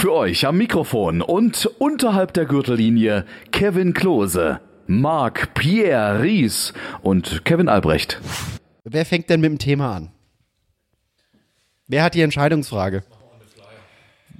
Für euch am Mikrofon und unterhalb der Gürtellinie Kevin Klose, Marc Pierre Ries und Kevin Albrecht. Wer fängt denn mit dem Thema an? Wer hat die Entscheidungsfrage?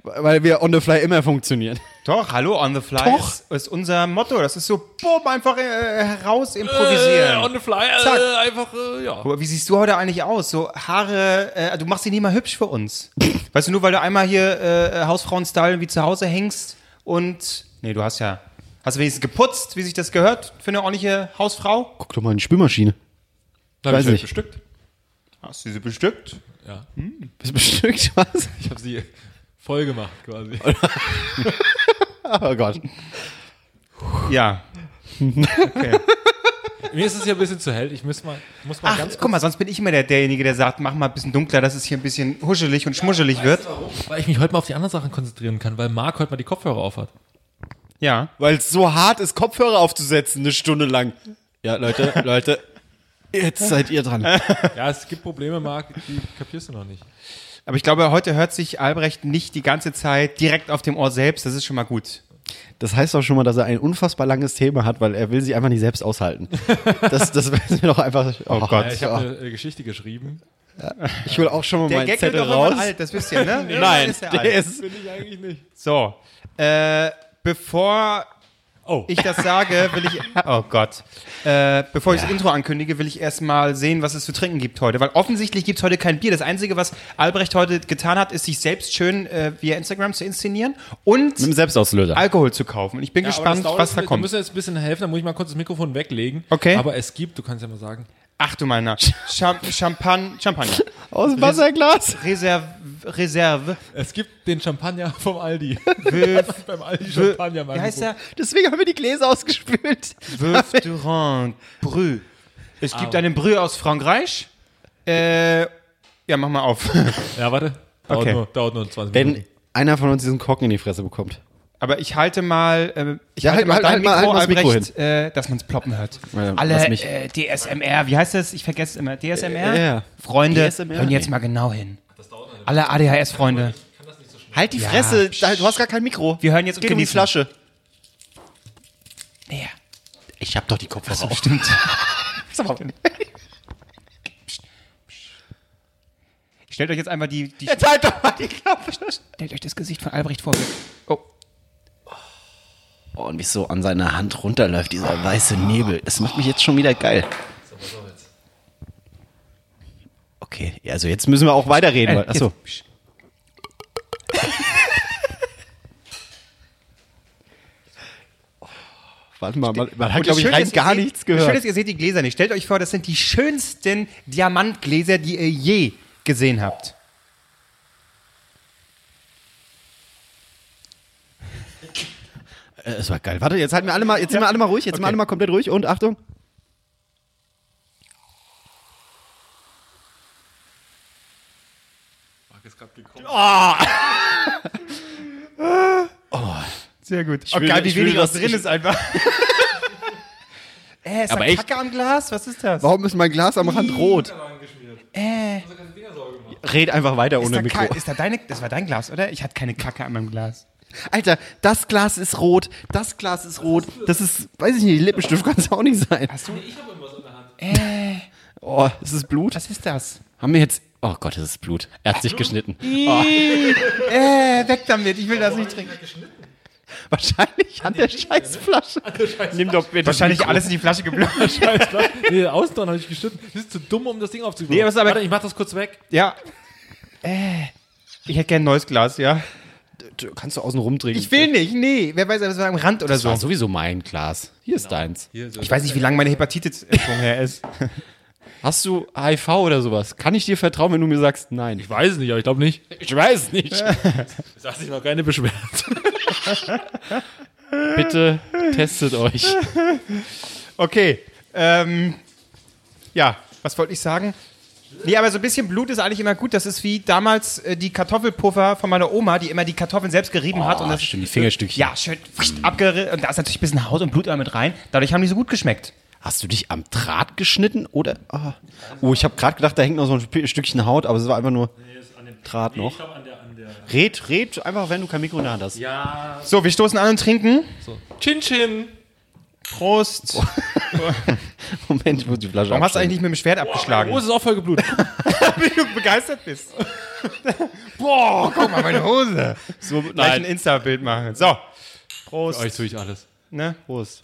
Weil wir on the fly immer funktionieren. Doch, hallo, on the fly Doch. Ist, ist unser Motto. Das ist so, boom, einfach äh, heraus improvisieren. Äh, on the fly, Zack. äh, einfach, äh, ja. Wie siehst du heute eigentlich aus? So Haare, äh, du machst sie nie mal hübsch für uns. weißt du, nur weil du einmal hier äh, Hausfrauen-Style wie zu Hause hängst und, nee, du hast ja, hast du wenigstens geputzt, wie sich das gehört für eine ordentliche Hausfrau? Guck doch mal in die Spülmaschine. Da Weiß ich nicht. bestückt. Hast du sie bestückt? Ja. Bist bestückt, was? Ich habe sie voll gemacht quasi. Oh Gott. Ja. Mir ist es ja ein bisschen zu hell. Ich muss mal, muss mal Ach, ganz guck mal, sonst bin ich immer der, derjenige, der sagt, mach mal ein bisschen dunkler, dass es hier ein bisschen huschelig und schmuschelig wird. weil ich mich heute mal auf die anderen Sachen konzentrieren kann, weil Marc heute mal die Kopfhörer aufhat. Ja. Weil es so hart ist, Kopfhörer aufzusetzen, eine Stunde lang. Ja, Leute, Leute, jetzt seid ihr dran. Ja, es gibt Probleme, Marc, die kapierst du noch nicht. Aber ich glaube, heute hört sich Albrecht nicht die ganze Zeit direkt auf dem Ohr selbst. Das ist schon mal gut. Das heißt auch schon mal, dass er ein unfassbar langes Thema hat, weil er will sich einfach nicht selbst aushalten. Das, das wäre mir doch einfach. Oh, Gott. Ja, ich habe eine äh, Geschichte geschrieben. ich will auch schon mal Der meinen Gag wird Zettel doch raus. immer alt, das wisst ihr, ne? Nein, ist ja der alt. ist. Bin ich eigentlich nicht. So, äh, bevor Oh. ich das sage, will ich, oh Gott, äh, bevor ich das Intro ankündige, will ich erstmal sehen, was es zu trinken gibt heute, weil offensichtlich gibt es heute kein Bier. Das Einzige, was Albrecht heute getan hat, ist sich selbst schön äh, via Instagram zu inszenieren und Mit dem Selbstauslöser. Alkohol zu kaufen. Und ich bin Ja, gespannt, was da Wir kommt. müssen jetzt ein bisschen helfen, da muss ich mal kurz das Mikrofon weglegen. Okay. Aber es gibt, du kannst ja mal sagen, Ach du meiner, Cham Champagne, Champagner, Aus dem Wasserglas. Reserve, Reserve, es gibt den Champagner vom Aldi. Veuve, Beim Aldi Champagner. wie heißt der? Deswegen haben wir die Gläser ausgespült. Veuve Durand Brü. Es gibt einen Brü aus Frankreich. Äh, ja, mach mal auf. Ja, warte. Dauert, Okay. nur, dauert nur 20 Wenn Minuten. einer von uns diesen Korken in die Fresse bekommt. Aber ich halte mal, äh, ich Ja, halte halt- mal halt- dein halt mal- Mikro, halt mal das Mikro Albrecht, äh, dass man es ploppen hört. Ja, Alle mich. äh, DSMR, wie heißt das? Ich vergesse es immer. DSMR? Ja. Freunde, DSMR? hören jetzt mal genau hin. Alle ADHS-Freunde. Halt die Ja, Fresse, du hast gar kein Mikro. Wir hören jetzt Geht um die. Flasche. Näher. Ich hab doch die Kopfhörer auf. Stimmt. Stellt euch jetzt einmal die, die Jetzt halt doch mal die Klappe. stellt euch das Gesicht von Albrecht vor. Oh, und wie es so an seiner Hand runterläuft, dieser weiße Nebel. Das macht mich jetzt schon wieder geil. Okay, also jetzt müssen wir auch weiterreden. Weil, achso. Warte mal, man, man hat, glaube ich, rein gar seht- nichts gehört. ist, ihr seht die Gläser nicht. Stellt euch vor, das sind die schönsten Diamantgläser, die ihr je gesehen habt. Es war geil. Warte, jetzt halten wir alle mal, jetzt sind wir alle mal ruhig, jetzt sind wir alle mal komplett ruhig und Achtung. Marc ist gerade gekommen. Sehr gut. will- geil, wie ich wenig das- was drin ich- ist einfach. äh, ist Aber da echt? Kacke am Glas? Was ist das? Warum ist mein Glas am Rand rot? Äh, Red einfach weiter ist, ohne da Mikro. Ka- ist da deine, das war dein Glas, oder? Ich hatte keine Kacke an meinem Glas. Alter, das Glas ist rot, das Glas ist rot, das ist, weiß ich nicht, Lippenstift kann es auch nicht sein. Hast du? Äh, Oh, ist es Blut? was ist das? Haben wir jetzt, oh Gott, es ist Blut. Er hat sich geschnitten. Äh, weg damit, ich will das nicht trinken. Wahrscheinlich an der Scheißflasche. Nimm doch bitte Wahrscheinlich alles in die Flasche geblüht. Nee, außen dran habe ich geschnitten. Das ist zu dumm, um das Ding aufzubauen. Nee, aber- Warte, ich mach das kurz weg. Ja. Äh, ich hätte gern ein neues Glas, ja. Kannst du außen rumtrinken. Ich will nicht, nee. Wer weiß, das war am Rand oder Das war so. sowieso mein Glas. Hier ist deins. Ich weiß nicht, wie lange meine Hepatitis-Impfung her ist. Hast du HIV oder sowas? Kann ich dir vertrauen, wenn du mir sagst, nein? Ich weiß es nicht, aber ich glaube nicht. Ich weiß nicht. Es hat sich noch keine beschwert. Bitte testet euch. Okay. Ähm, ja, was wollte ich sagen? Nee, aber so ein bisschen Blut ist eigentlich immer gut. Das ist wie damals äh, die Kartoffelpuffer von meiner Oma, die immer die Kartoffeln selbst gerieben hat. Und das, stimmt, die Fingerstückchen. ja, schön abgerissen. Und da ist natürlich ein bisschen Haut und Blut immer mit rein. Dadurch haben die so gut geschmeckt. Hast du dich am Draht geschnitten oder? Oh, oh ich habe gerade gedacht, da hängt noch so ein Stückchen Haut, aber es war einfach nur Draht noch. an der, an der Red, red einfach, wenn du kein Mikro in der Hand hast. Ja. So, wir stoßen an und trinken. So. Chin Chin. Prost. Moment, ich muss die Flasche Warum hast du eigentlich nicht mit dem Schwert abgeschlagen? Oh, es ist auch voll geblutet. wie du begeistert bist. Boah, guck mal, meine Hose. so, Gleich ein. Insta-Bild machen. So. Prost. Euch tue ich alles. Ne? Prost.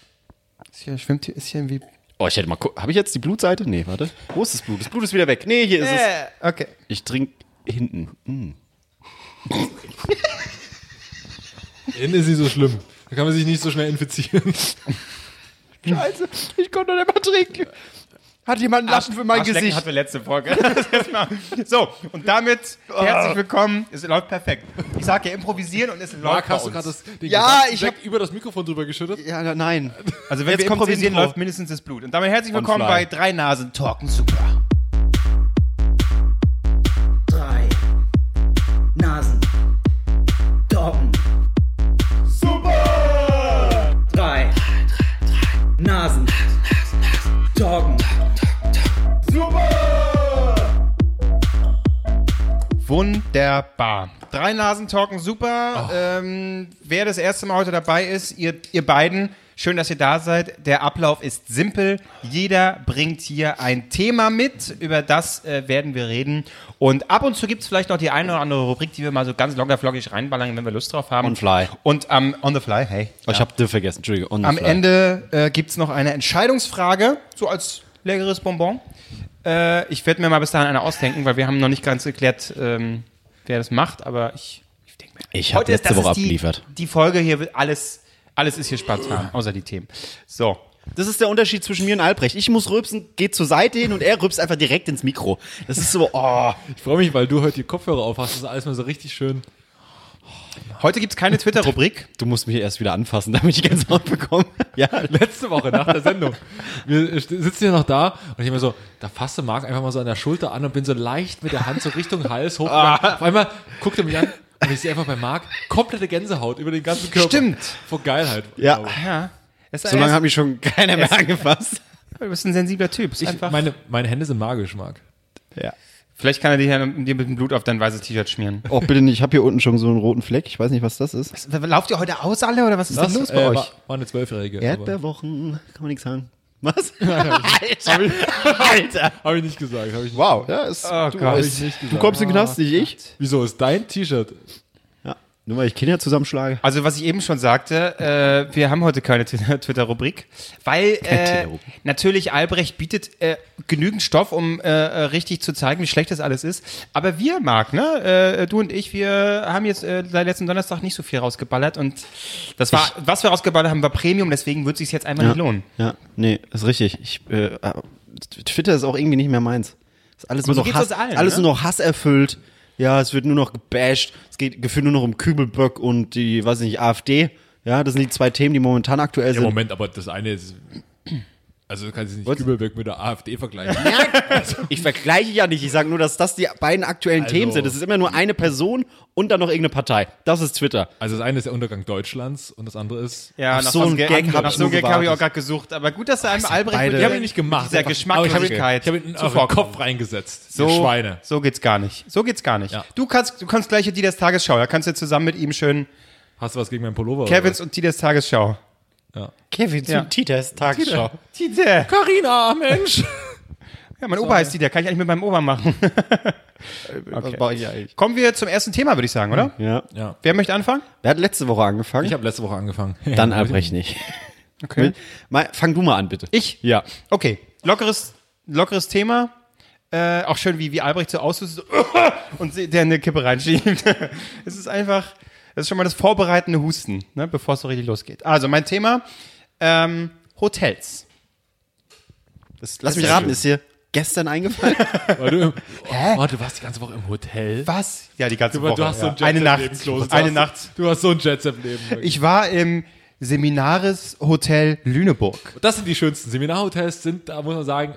Ist hier, schwimmt hier, ist hier irgendwie. Oh, ich hätte mal Habe ich jetzt die Blutseite? Nee, warte. Wo ist das Blut? Das Blut ist wieder weg. Nee, hier ist es. Äh, okay. Ich trinke hinten. Mm. Innen ist sie so schlimm. Da kann man sich nicht so schnell infizieren. Scheiße, ich konnte nicht mehr trinken. Hat jemand einen Lappen für mein Gesicht? hatten wir letzte Folge. So, und damit herzlich willkommen. Es läuft perfekt. Ich sage ja improvisieren und es läuft Marc, bei hast du uns. gerade das den Ja, ich hab- über das Mikrofon drüber geschüttet? Ja, na- nein. Also wenn Jetzt wir improvisieren, Intro. läuft mindestens das Blut. Und damit herzlich willkommen bei Drei Nasen Talken Super. Wunderbar. Drei Nasen talken super. Ähm, wer das erste Mal heute dabei ist, ihr, ihr beiden, schön, dass ihr da seid. Der Ablauf ist simpel. Jeder bringt hier ein Thema mit, über das äh, werden wir reden. Und ab und zu gibt es vielleicht noch die eine oder andere Rubrik, die wir mal so ganz lockerflockig reinballern, wenn wir Lust drauf haben. On fly. Und am on the fly, hey. Oh, ich habe dir vergessen, Entschuldigung. Am fly. Ende äh, gibt es noch eine Entscheidungsfrage, so als leckeres Bonbon. Äh, ich werde mir mal bis dahin eine ausdenken, weil wir haben noch nicht ganz geklärt, ähm, wer das macht, aber ich, ich denke mir. Ich habe letzte das Woche ist die, abgeliefert. Die Folge hier wird alles, alles ist hier spontan, außer die Themen. So. Das ist der Unterschied zwischen mir und Albrecht. Ich muss rülpsen, geht zur Seite hin und er rülpst einfach direkt ins Mikro. Das ist so, oh. Ich freue mich, weil du heute die Kopfhörer auf hast. Das ist alles mal so richtig schön. Heute gibt es keine Twitter-Rubrik. Du musst mich erst wieder anfassen, damit ich die ganze Haut bekomme. Ja. Letzte Woche nach der Sendung. Wir st- sitzen hier noch da und ich mir so, da fasste Marc einfach mal so an der Schulter an und bin so leicht mit der Hand so Richtung Hals hoch. Auf einmal guckt er mich an und ich sehe einfach bei Marc komplette Gänsehaut über den ganzen Körper. Stimmt. Vor Geilheit. Ja. Ja. Es ist So lange hat mich schon keiner mehr angefasst. du bist ein sensibler Typ. Ich, einfach. meine, meine Hände sind magisch, Marc. Ja. Vielleicht kann er dir, dir mit dem Blut auf dein weißes T-Shirt schmieren. Oh, bitte nicht. Ich habe hier unten schon so einen roten Fleck. Ich weiß nicht, was das ist. Lauft ihr heute aus alle oder was ist denn los bei äh, euch? War, war eine Zwölfjährige. Erdbeerwochen. Kann man nichts sagen. Was? Habe ich, Alter. hab ich nicht gesagt. Hab ich nicht. Wow. Ja, ist, Oh du, Gott. ist, du kommst in den Knast, nicht ich. Wieso ist dein T-Shirt? Ja. Nur weil ich Kinder zusammenschlage. Also was ich eben schon sagte, äh, wir haben heute keine Twitter- Twitter-Rubrik, weil äh, natürlich Albrecht bietet äh, genügend Stoff, um äh, richtig zu zeigen, wie schlecht das alles ist. Aber wir, Marc, ne, äh, du und ich, wir haben jetzt äh, seit letzten Donnerstag nicht so viel rausgeballert und das war, was wir rausgeballert haben, war Premium, deswegen wird es sich jetzt einfach nicht lohnen. Ja, nee, ist richtig. Ich, Twitter ist auch irgendwie nicht mehr meins. Ist alles nur noch Hass, allen, alles ne? nur noch Hass erfüllt. Ja, es wird nur noch gebasht. Es geht gefühlt nur noch um Kübelböck und die, weiß ich nicht, AfD. Ja, das sind die zwei Themen, die momentan aktuell Ja, sind. Moment, aber das eine ist. Also du kannst es nicht Was? Kübelberg mit der AfD vergleichen. Ich vergleiche ja nicht. Ich sage nur, dass das die beiden aktuellen Also- Themen sind. Es ist immer nur eine Person und dann noch irgendeine Partei. Das ist Twitter. Also das eine ist der Untergang Deutschlands und das andere ist. Ja, Auf nach so Ge- Gag hab nach ich so einem habe ich auch gerade gesucht. Aber gut, dass du einem Albrecht beide- mit Ich habe ihn nicht gemacht. dieser Aber ich habe ihn, Geschmacklosigkeit ich hab euren zuvorkommen. Kopf reingesetzt. So, Schweine. so geht's gar nicht. So geht's gar nicht. Ja. Du kannst, du kannst gleich in Tidas Tagesschau. Da kannst du zusammen mit ihm schön Hast du was gegen meinen Pullover? Kevins und Tidas Tagesschau. Ja. Kevin Ja. Titas Tagesschau. Tita. Carina, Mensch. Ja, mein Opa heißt Tita. Kann ich eigentlich mit meinem Opa machen. Eigentlich? Kommen wir zum ersten Thema, würde ich sagen, oder? Ja. Ja. Wer möchte anfangen? Wer hat letzte Woche angefangen? Ich habe letzte Woche angefangen. dann Albrecht nicht. Okay. Mal, fang du mal an, bitte. Ich? Ja. Okay. Lockeres, lockeres Thema. Äh, auch schön, wie, wie Albrecht so aussieht und der eine Kippe reinschiebt. es ist einfach, das ist schon mal das vorbereitende Husten, ne, bevor es so richtig losgeht. Also, mein Thema, ähm, Hotels. Das, lass mich raten, ist dir gestern eingefallen? Weil du, oh, du warst die ganze Woche im Hotel. Was? Ja, die ganze Du, Woche. du hast so ja. ein Eine Nacht. Eine hast- Nacht. Du hast so ein Jet-Set-Leben. Ich war im Seminares Hotel Lüneburg. Das sind die schönsten Seminarhotels, sind, da muss man sagen,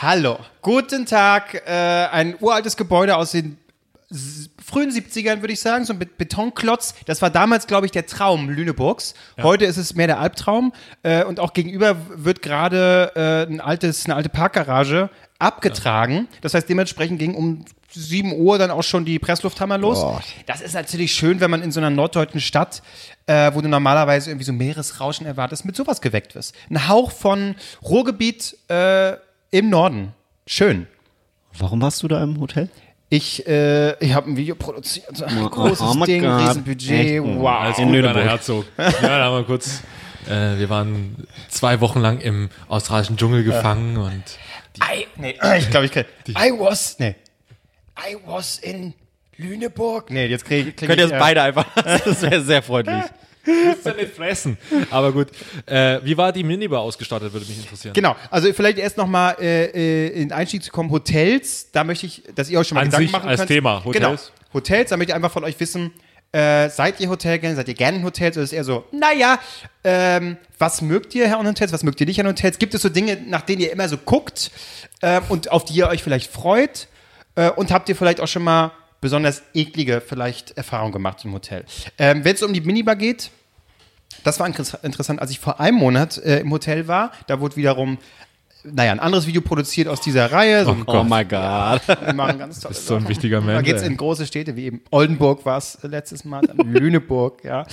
Hallo. Guten Tag. Äh, ein uraltes Gebäude aus den frühen 70ern, würde ich sagen, so ein Bet- Betonklotz. Das war damals, glaube ich, der Traum Lüneburgs. Heute ist es mehr der Albtraum. Äh, und auch gegenüber wird gerade äh, ein altes, eine alte Parkgarage abgetragen. Das heißt, dementsprechend ging um 7 Uhr dann auch schon die Presslufthammer los. Das ist natürlich schön, wenn man in so einer norddeutschen Stadt, äh, wo du normalerweise irgendwie so Meeresrauschen erwartest, mit sowas geweckt wirst. Ein Hauch von Ruhrgebiet äh, im Norden. Schön. Warum warst du da im Hotel? Ich, äh, ich habe ein Video produziert. Großes oh Ding, God. Riesenbudget. Echt? Wow. Alles gut, Werner Herzog. Ja, da haben wir kurz. Äh, wir waren zwei Wochen lang im australischen Dschungel gefangen und I, nee, ich glaube, ich krieg, I was, nee. I was in Lüneburg. Nee, jetzt krieg, krieg Könnt ihr ich, das beide einfach? Das wäre sehr freundlich. musst ja nicht fressen. Aber gut. Äh, wie war die Minibar ausgestattet, würde mich interessieren. Genau, also vielleicht erst nochmal äh, äh, in den Einstieg zu kommen, Hotels, da möchte ich, dass ihr euch schon mal An Gedanken sich machen als könnt. Thema, Hotels. Genau, Hotels, da möchte ich einfach von euch wissen, äh, seid ihr Hotelgänger, seid ihr gerne in Hotels oder ist es eher so, naja, ähm, was mögt ihr an Hotels, was mögt ihr nicht an Hotels? Gibt es so Dinge, nach denen ihr immer so guckt ähm, und auf die ihr euch vielleicht freut? Äh, und habt ihr vielleicht auch schon mal besonders eklige vielleicht Erfahrungen gemacht im Hotel? Ähm, Wenn es um die Minibar geht, das war interess- interessant, als ich vor einem Monat äh, im Hotel war, da wurde wiederum, naja, ein anderes Video produziert aus dieser Reihe. So, Oh my God. wir machen ganz tolle Bist so ein wichtiger Mensch, Da geht's ey. in große Städte, wie eben Oldenburg war es letztes Mal, Lüneburg, ja.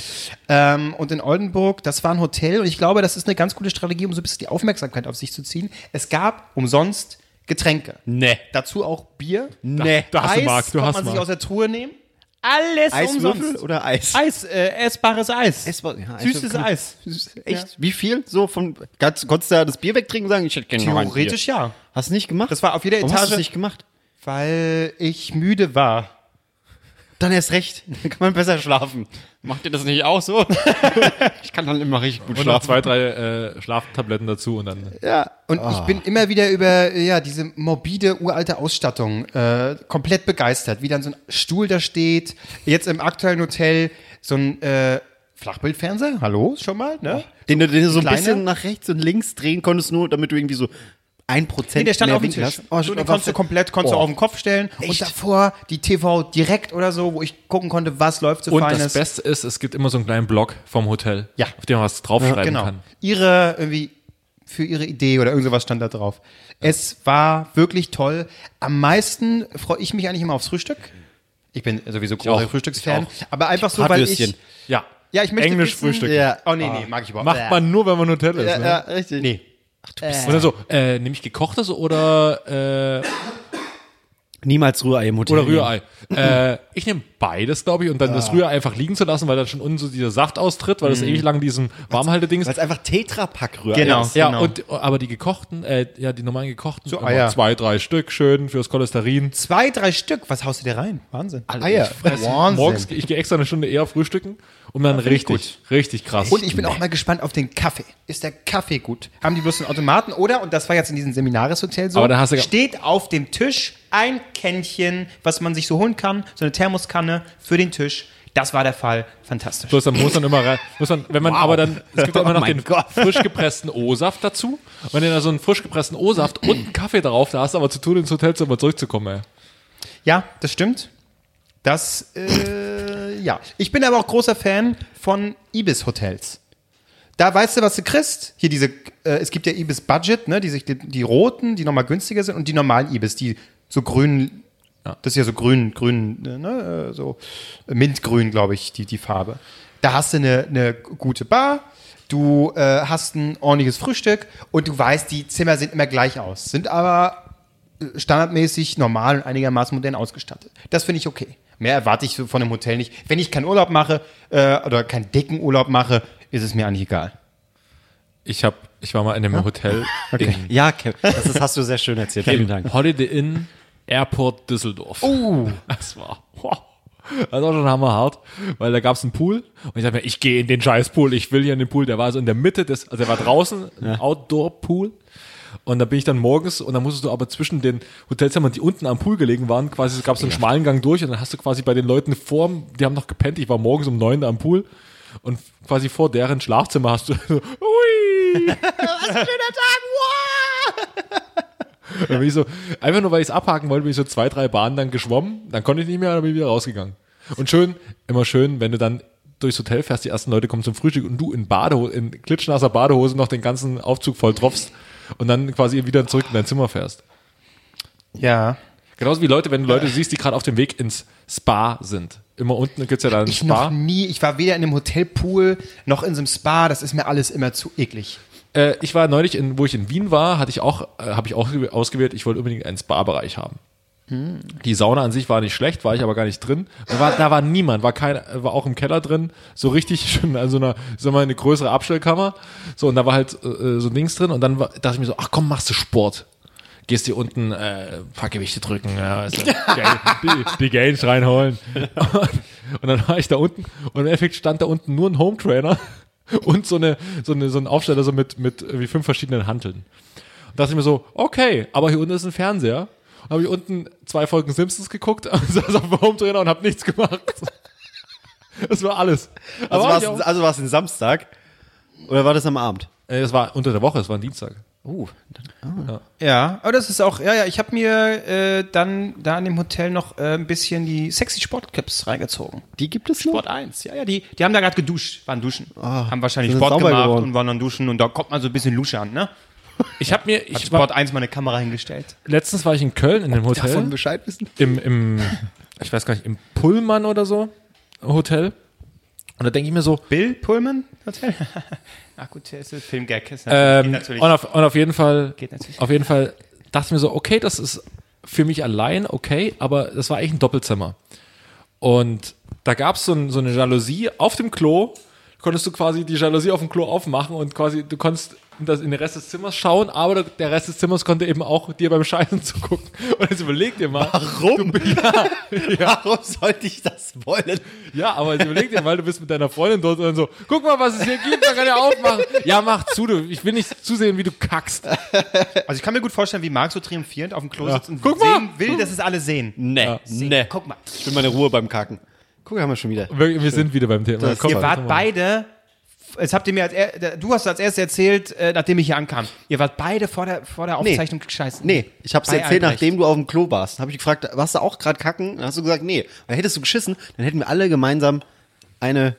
Ähm, und in Oldenburg, das war ein Hotel und ich glaube, das ist eine ganz gute Strategie, um so ein bisschen die Aufmerksamkeit auf sich zu ziehen. Es gab umsonst Getränke. Nee. Dazu auch Bier. Nee. Da hast du Eis Marc, du hast man sich Marc. aus der Truhe nehmen. Alles Eiswürfel umsonst. oder Eis? Eis, äh, essbares Eis. Essbar- ja, Süßes. Eis. Echt? Wie viel? So von, kannst, konntest du da das Bier wegtrinken und sagen, ich hätte gerne? Theoretisch ja. Hast du nicht gemacht? Das war auf jeder Warum hast du Etage. nicht gemacht? Weil ich müde war. Dann erst recht. Dann kann man besser schlafen. Macht ihr das nicht auch so? ich kann dann immer richtig gut Und noch schlafen. zwei, drei äh, Schlaftabletten dazu und dann. Ja, und ich bin immer wieder über ja, diese morbide, uralte Ausstattung äh, komplett begeistert. Wie dann so ein Stuhl da steht. Jetzt im aktuellen Hotel so ein äh, Flachbildfernseher. Hallo, schon mal, ne? Den du, den du so ein Kleiner? bisschen nach rechts und links drehen konntest, nur damit du irgendwie so ein Prozent Nee, der stand mehr auf dem Winkel Tisch. hast. Oh, so, den konntest du komplett konntest du Oh. auf den Kopf stellen. Und davor die TV direkt oder so, wo ich gucken konnte, was läuft so Und feines. das Beste ist, es gibt immer so einen kleinen Blog vom Hotel, Ja. auf dem man was draufschreiben genau. kann. Ihre irgendwie für ihre Idee oder irgend sowas stand da drauf. Es war wirklich toll. Am meisten freue ich mich eigentlich immer aufs Frühstück. Ich bin sowieso großer. Frühstücksfan. Aber einfach so, weil ich. Ja. Ja, ich möchte Englisch wissen- Frühstück. Ja. Oh nee, nee, mag ich überhaupt Macht man nur, wenn man im Hotel ist. Ja, ne? ja, richtig. Nee. Und dann so, äh, nehme ich gekochtes oder, äh, Niemals Rührei im Hotel. oder Rührei? äh, ich nehme beides, glaube ich, und dann das Rührei einfach liegen zu lassen, weil dann schon unten so dieser Saft austritt, weil das ewig lang diesen Warmhalteding ist. Weil es einfach Tetrapack Rührei Genau. ist. Ja, genau. und aber die gekochten, äh, ja, die normalen gekochten, So Eier. zwei, drei Stück, schön fürs Cholesterin. Zwei, drei Stück. Was haust du dir rein? Wahnsinn. Eier. Wahnsinn. Morgens, ich gehe extra eine Stunde eher frühstücken, um dann richtig, richtig krass. Und ich bin auch mal gespannt auf den Kaffee. Ist der Kaffee gut? Haben die bloß einen Automaten oder, und das war jetzt in diesem Seminareshotel so, Aber da hast du- steht auf dem Tisch ein Kännchen, was man sich so holen kann, so eine Thermoskanne für den Tisch. Das war der Fall. Fantastisch. Bloß dann muss man immer rein, muss man, wenn man aber dann, es gibt auch immer Oh noch mein den Gott. frisch gepressten O-Saft dazu. Und wenn du da so einen frisch gepressten O-Saft und einen Kaffee drauf, da hast du aber zu tun, ins Hotelzimmer zurückzukommen, ey. Ja, das stimmt. Das, äh, ja. Ich bin aber auch großer Fan von Ibis-Hotels. Da weißt du, was du kriegst. Hier diese, äh, es gibt ja Ibis Budget, ne, die, sich, die, die roten, die nochmal günstiger sind und die normalen Ibis, die so grün, das ist ja so grün, grün, ne, äh, so mintgrün, glaube ich, die, die Farbe. Da hast du eine, eine gute Bar, du äh, hast ein ordentliches Frühstück und du weißt, die Zimmer sehen immer gleich aus, sind aber äh, standardmäßig normal und einigermaßen modern ausgestattet. Das finde ich okay. Mehr erwarte ich so von einem Hotel nicht. Wenn ich keinen Urlaub mache äh, oder keinen dicken Urlaub mache, ist es mir eigentlich egal. Ich hab, ich war mal in einem Hotel in Ja, Kevin, das ist, hast du sehr schön erzählt. Vielen Dank. Holiday Inn Airport Düsseldorf. Oh. Das war, wow. Das war schon hammerhart, weil da gab's einen Pool und ich dachte mir, ich gehe in den scheiß Pool, ich will hier in den Pool. Der war so in der Mitte des, also der war draußen, ein Outdoor-Pool. Und da bin ich dann morgens und dann musstest du aber zwischen den Hotelzimmern, die unten am Pool gelegen waren, quasi gab es so einen schmalen Gang durch und dann hast du quasi bei den Leuten vor, die haben noch gepennt, ich war morgens um neun am Pool und quasi vor deren Schlafzimmer hast du so, ui, was ein schöner Tag, wow. Dann bin ich so, einfach nur weil ich es abhaken wollte, bin ich so zwei, drei Bahnen dann geschwommen, dann konnte ich nicht mehr, dann bin ich wieder rausgegangen. Und schön, immer schön, wenn du dann durchs Hotel fährst, die ersten Leute kommen zum Frühstück und du in Badehose, in klitschnasser Badehose noch den ganzen Aufzug voll tropfst und dann quasi wieder zurück in dein Zimmer fährst. Ja. Genauso wie Leute, wenn du Leute siehst, die gerade auf dem Weg ins Spa sind. Immer unten gibt's ja da ein Ich noch Spa. nie, ich war weder in einem Hotelpool noch in so einem Spa, das ist mir alles immer zu eklig. Äh, ich war neulich, in, wo ich in Wien war, hatte ich auch, äh, habe ich auch ausgewählt, ich wollte unbedingt einen Spa-Bereich haben. Die Sauna an sich war nicht schlecht, war ich aber gar nicht drin. Da war, da war niemand, war kein, war auch im Keller drin, so richtig schön, also eine, sag mal, eine größere Abstellkammer. So, und da war halt äh, so ein Dings drin und dann war, dachte ich mir so, ach komm, machst du Sport. Gehst dir unten äh, paar Gewichte drücken, ja, also, die, die Gains reinholen. Und dann war ich da unten und im Endeffekt stand da unten nur ein Home Trainer und so eine, so eine, so ein Aufsteller so mit, mit irgendwie fünf verschiedenen Hanteln. Und dachte ich mir so, okay, aber hier unten ist ein Fernseher. Und habe ich unten zwei Folgen Simpsons geguckt, saß auf dem Home Trainer und habe nichts gemacht. Das war alles. Also Aber war ich auch- es also war's ein Samstag? Oder war das am Abend? Äh, das war unter der Woche, das war ein Dienstag. Uh, Ja, aber das ist auch, ja, ja, ich habe mir äh, dann da in dem Hotel noch äh, ein bisschen die sexy Sportclips reingezogen. die gibt es noch? Sport 1, ja, ja, die, die haben da gerade geduscht, waren duschen. haben wahrscheinlich Sport gemacht geworden. und waren dann duschen und da kommt man so ein bisschen Lusche an, ne? Ich habe mir, Hat ich Sport war, 1 mal eine Kamera hingestellt. letztens war ich in Köln in einem Hotel. Davon Bescheid wissen? im, im, ich weiß gar nicht, im Pullman oder so Hotel. Und da denke ich mir so, Bill Pullman Hotel? Ach gut, der ist ein Filmgag. Ist ähm, natürlich, und, auf, und auf jeden Fall, Geht natürlich. auf jeden Fall dachte ich mir so, okay, das ist für mich allein okay, aber das war eigentlich ein Doppelzimmer. Und da gab es so, ein, so eine Jalousie auf dem Klo. Konntest du quasi die Jalousie auf dem Klo aufmachen und quasi, du konntest in, das, in den Rest des Zimmers schauen, aber der Rest des Zimmers konnte eben auch dir beim Scheißen zugucken. Und jetzt überleg dir mal. Warum? Warum sollte ich das wollen? Ja, aber jetzt überleg dir mal, du bist mit deiner Freundin dort und dann so, guck mal, was es hier gibt, man kann ja aufmachen. Ja, mach zu, du, ich will nicht zusehen, wie du kackst. also ich kann mir gut vorstellen, wie Marc so triumphierend auf dem Klo sitzt und Guck mal. sehen will, dass es alle sehen. Nee, nee. Guck mal. Ich will meine Ruhe beim Kacken. Guck, haben wir schon wieder. Wir, wir sind wieder beim Thema. Das- Komm, Ihr wart mal. beide, jetzt habt ihr mir als er, du hast als erstes erzählt, äh, nachdem ich hier ankam. Ihr wart beide vor der, vor der Aufzeichnung scheißen. Nee, ich hab's Bei erzählt, Albrecht. nachdem du auf dem Klo warst. Habe ich gefragt, warst du auch gerade kacken? Dann hast du gesagt, nee. Weil hättest du geschissen, dann hätten wir alle gemeinsam eine,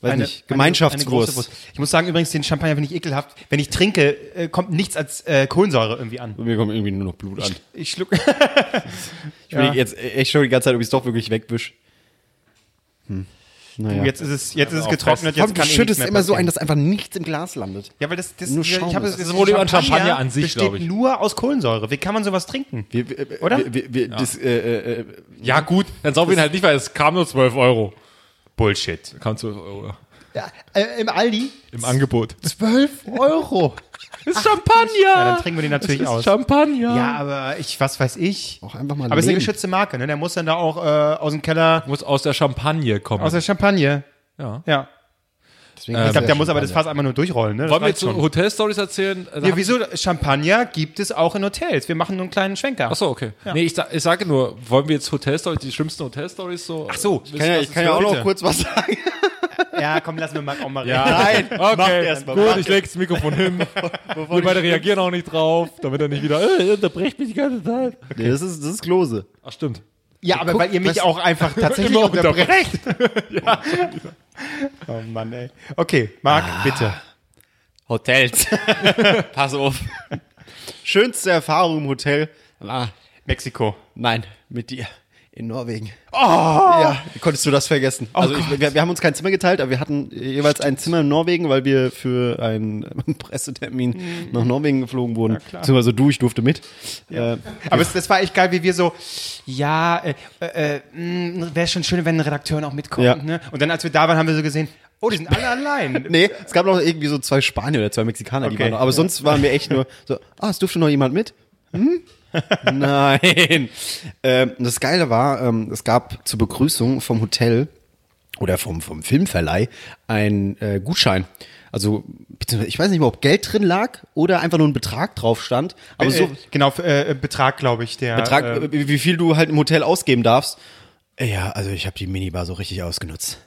weiß Eine- nicht, eine- Gemeinschaftskurs. eine große Wurst. Ich muss sagen, übrigens, den Champagner finde ich ekelhaft. Wenn ich trinke, äh, kommt nichts als äh, Kohlensäure irgendwie an. Mir kommt irgendwie nur noch Blut an. Ich schluck. Ich will jetzt echt schon die ganze Zeit, ob ich es doch wirklich wegwisch. Hm. Naja. Jetzt ist es, jetzt ist es getrocknet, Komm, jetzt du kann eh nichts schüttest immer so ein, dass einfach nichts im Glas landet. Ja, weil das, das Nur ich habe das, das. Problem an Champagner an sich, besteht nur aus Kohlensäure. Wie kann man sowas trinken? Wir, wir, Oder? Wir, wir, wir, das, äh, äh, äh, Ja, gut, dann sauf ihn halt nicht, weil es kam nur 12 Euro. Bullshit. Kam 12 Euro. Ja, äh, Im Aldi? Im Angebot. 12 Euro. Ist Champagner! Ja, dann trinken wir den natürlich ist aus. Champagner! Ja, aber ich, was weiß ich. Auch einfach mal Aber es ist eine geschützte Marke, ne? Der muss dann da auch äh, aus dem Keller, Muss aus der Champagne kommen. aus der Champagne. ja. Ja. Deswegen Ähm, Ich glaube, der ja muss aber das. Fass einmal nur durchrollen, ne? Das Wollen wir jetzt so Hotelstories erzählen? Also Ja, wieso? Champagner gibt es auch in Hotels. Wir machen nur einen kleinen Schwenker. Ach so, okay. Nee, ich, ich sage nur, wollen wir jetzt Hotelstories, die schlimmsten Hotelstories so? Ach so, Ich kann ja, ich kann ja auch noch kurz was sagen. Ja, komm, lassen wir Marc auch mal reden. Nein, mach Okay, erst mal. gut, mach ich leg das Mikrofon hin. Wir beide reagieren auch nicht drauf, damit er nicht wieder, äh, unterbrecht mich die ganze Zeit. Nee, das ist, das ist Klose. Ach, stimmt. Ja, aber Guck, weil ihr mich auch einfach tatsächlich unterbrecht. Oh Mann, ey. Okay, Marc, bitte. Hotels. Pass auf. Schönste Erfahrung im Hotel. Ah, Mexiko. nein, mit dir. In Norwegen. Oh! Ja, wie konntest du das vergessen? also ich, wir, wir haben uns kein Zimmer geteilt, aber wir hatten jeweils ein Zimmer in Norwegen, weil wir für einen Pressetermin nach Norwegen geflogen wurden. Beziehungsweise du, ich durfte mit. Äh, Aber es, das war echt geil, wie wir so, ja, äh, äh, wäre schon schön, wenn ein Redakteur noch mitkommt. Ja. Ne? Und dann, als wir da waren, haben wir so gesehen, oh, die sind alle allein. nee, es gab noch irgendwie so zwei Spanier oder zwei Mexikaner, die Okay. waren noch. Aber sonst waren wir echt nur so, ah, es durfte noch jemand mit? Hm? Nein. Ähm, das Geile war, ähm, es gab zur Begrüßung vom Hotel oder vom, vom Filmverleih einen äh, Gutschein. Also, ich weiß nicht mehr, ob Geld drin lag oder einfach nur ein Betrag drauf stand. Aber so äh, genau, äh, Betrag, glaube ich, der. Betrag, äh, äh, wie viel du halt im Hotel ausgeben darfst. Ja, also ich habe die Minibar so richtig ausgenutzt.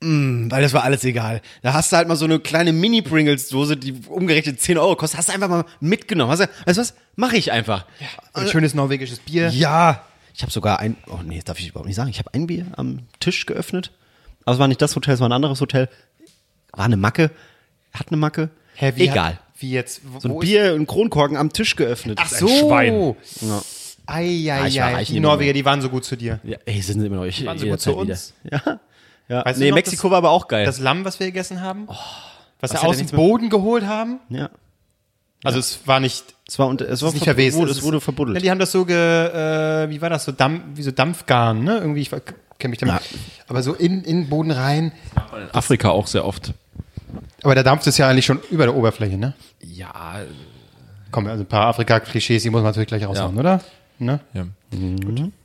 Weil das war alles egal. Da hast du halt mal so eine kleine Mini-Pringles-Dose, die umgerechnet 10 Euro kostet, hast du einfach mal mitgenommen. Hast du, weißt du was? Mach ich einfach. Ein schönes norwegisches Bier. Ja. Ich habe sogar ein, oh nee, das darf ich überhaupt nicht sagen. Ich habe ein Bier am Tisch geöffnet. Aber es war nicht das Hotel, es war ein anderes Hotel. War eine Macke. Hat eine Macke. Hä, wie Egal. Hat, wie jetzt? Wo, so ein Bier, ein Kronkorken am Tisch geöffnet. Ach so. Schwein. Ja. Eieiei. ich war reich die Norweger, die waren so gut zu dir. Ja, ey, sind sie immer noch. Ich, Waren sie gut zu uns? Wieder. Ja. Ja. Weißt nee, noch, Mexiko das- war aber auch geil. Das Lamm, was wir gegessen haben? was was wir aus dem Boden geholt haben? ja. Also es war nicht Es war, und, es war nicht. Wurde, Es es wurde verbuddelt. Ja, die haben das so ge, äh, wie war das, so Dampf, wie so Dampfgarn, ne? Irgendwie, ich kenne mich damit. Ja. Aber so in, in den Boden rein. In Afrika auch sehr oft. Aber der Dampf ist ja eigentlich schon über der Oberfläche, ne? Ja, Komm, also ein paar Afrika-Klischees, die muss man natürlich gleich raushauen, Ja. oder? Ne? ja.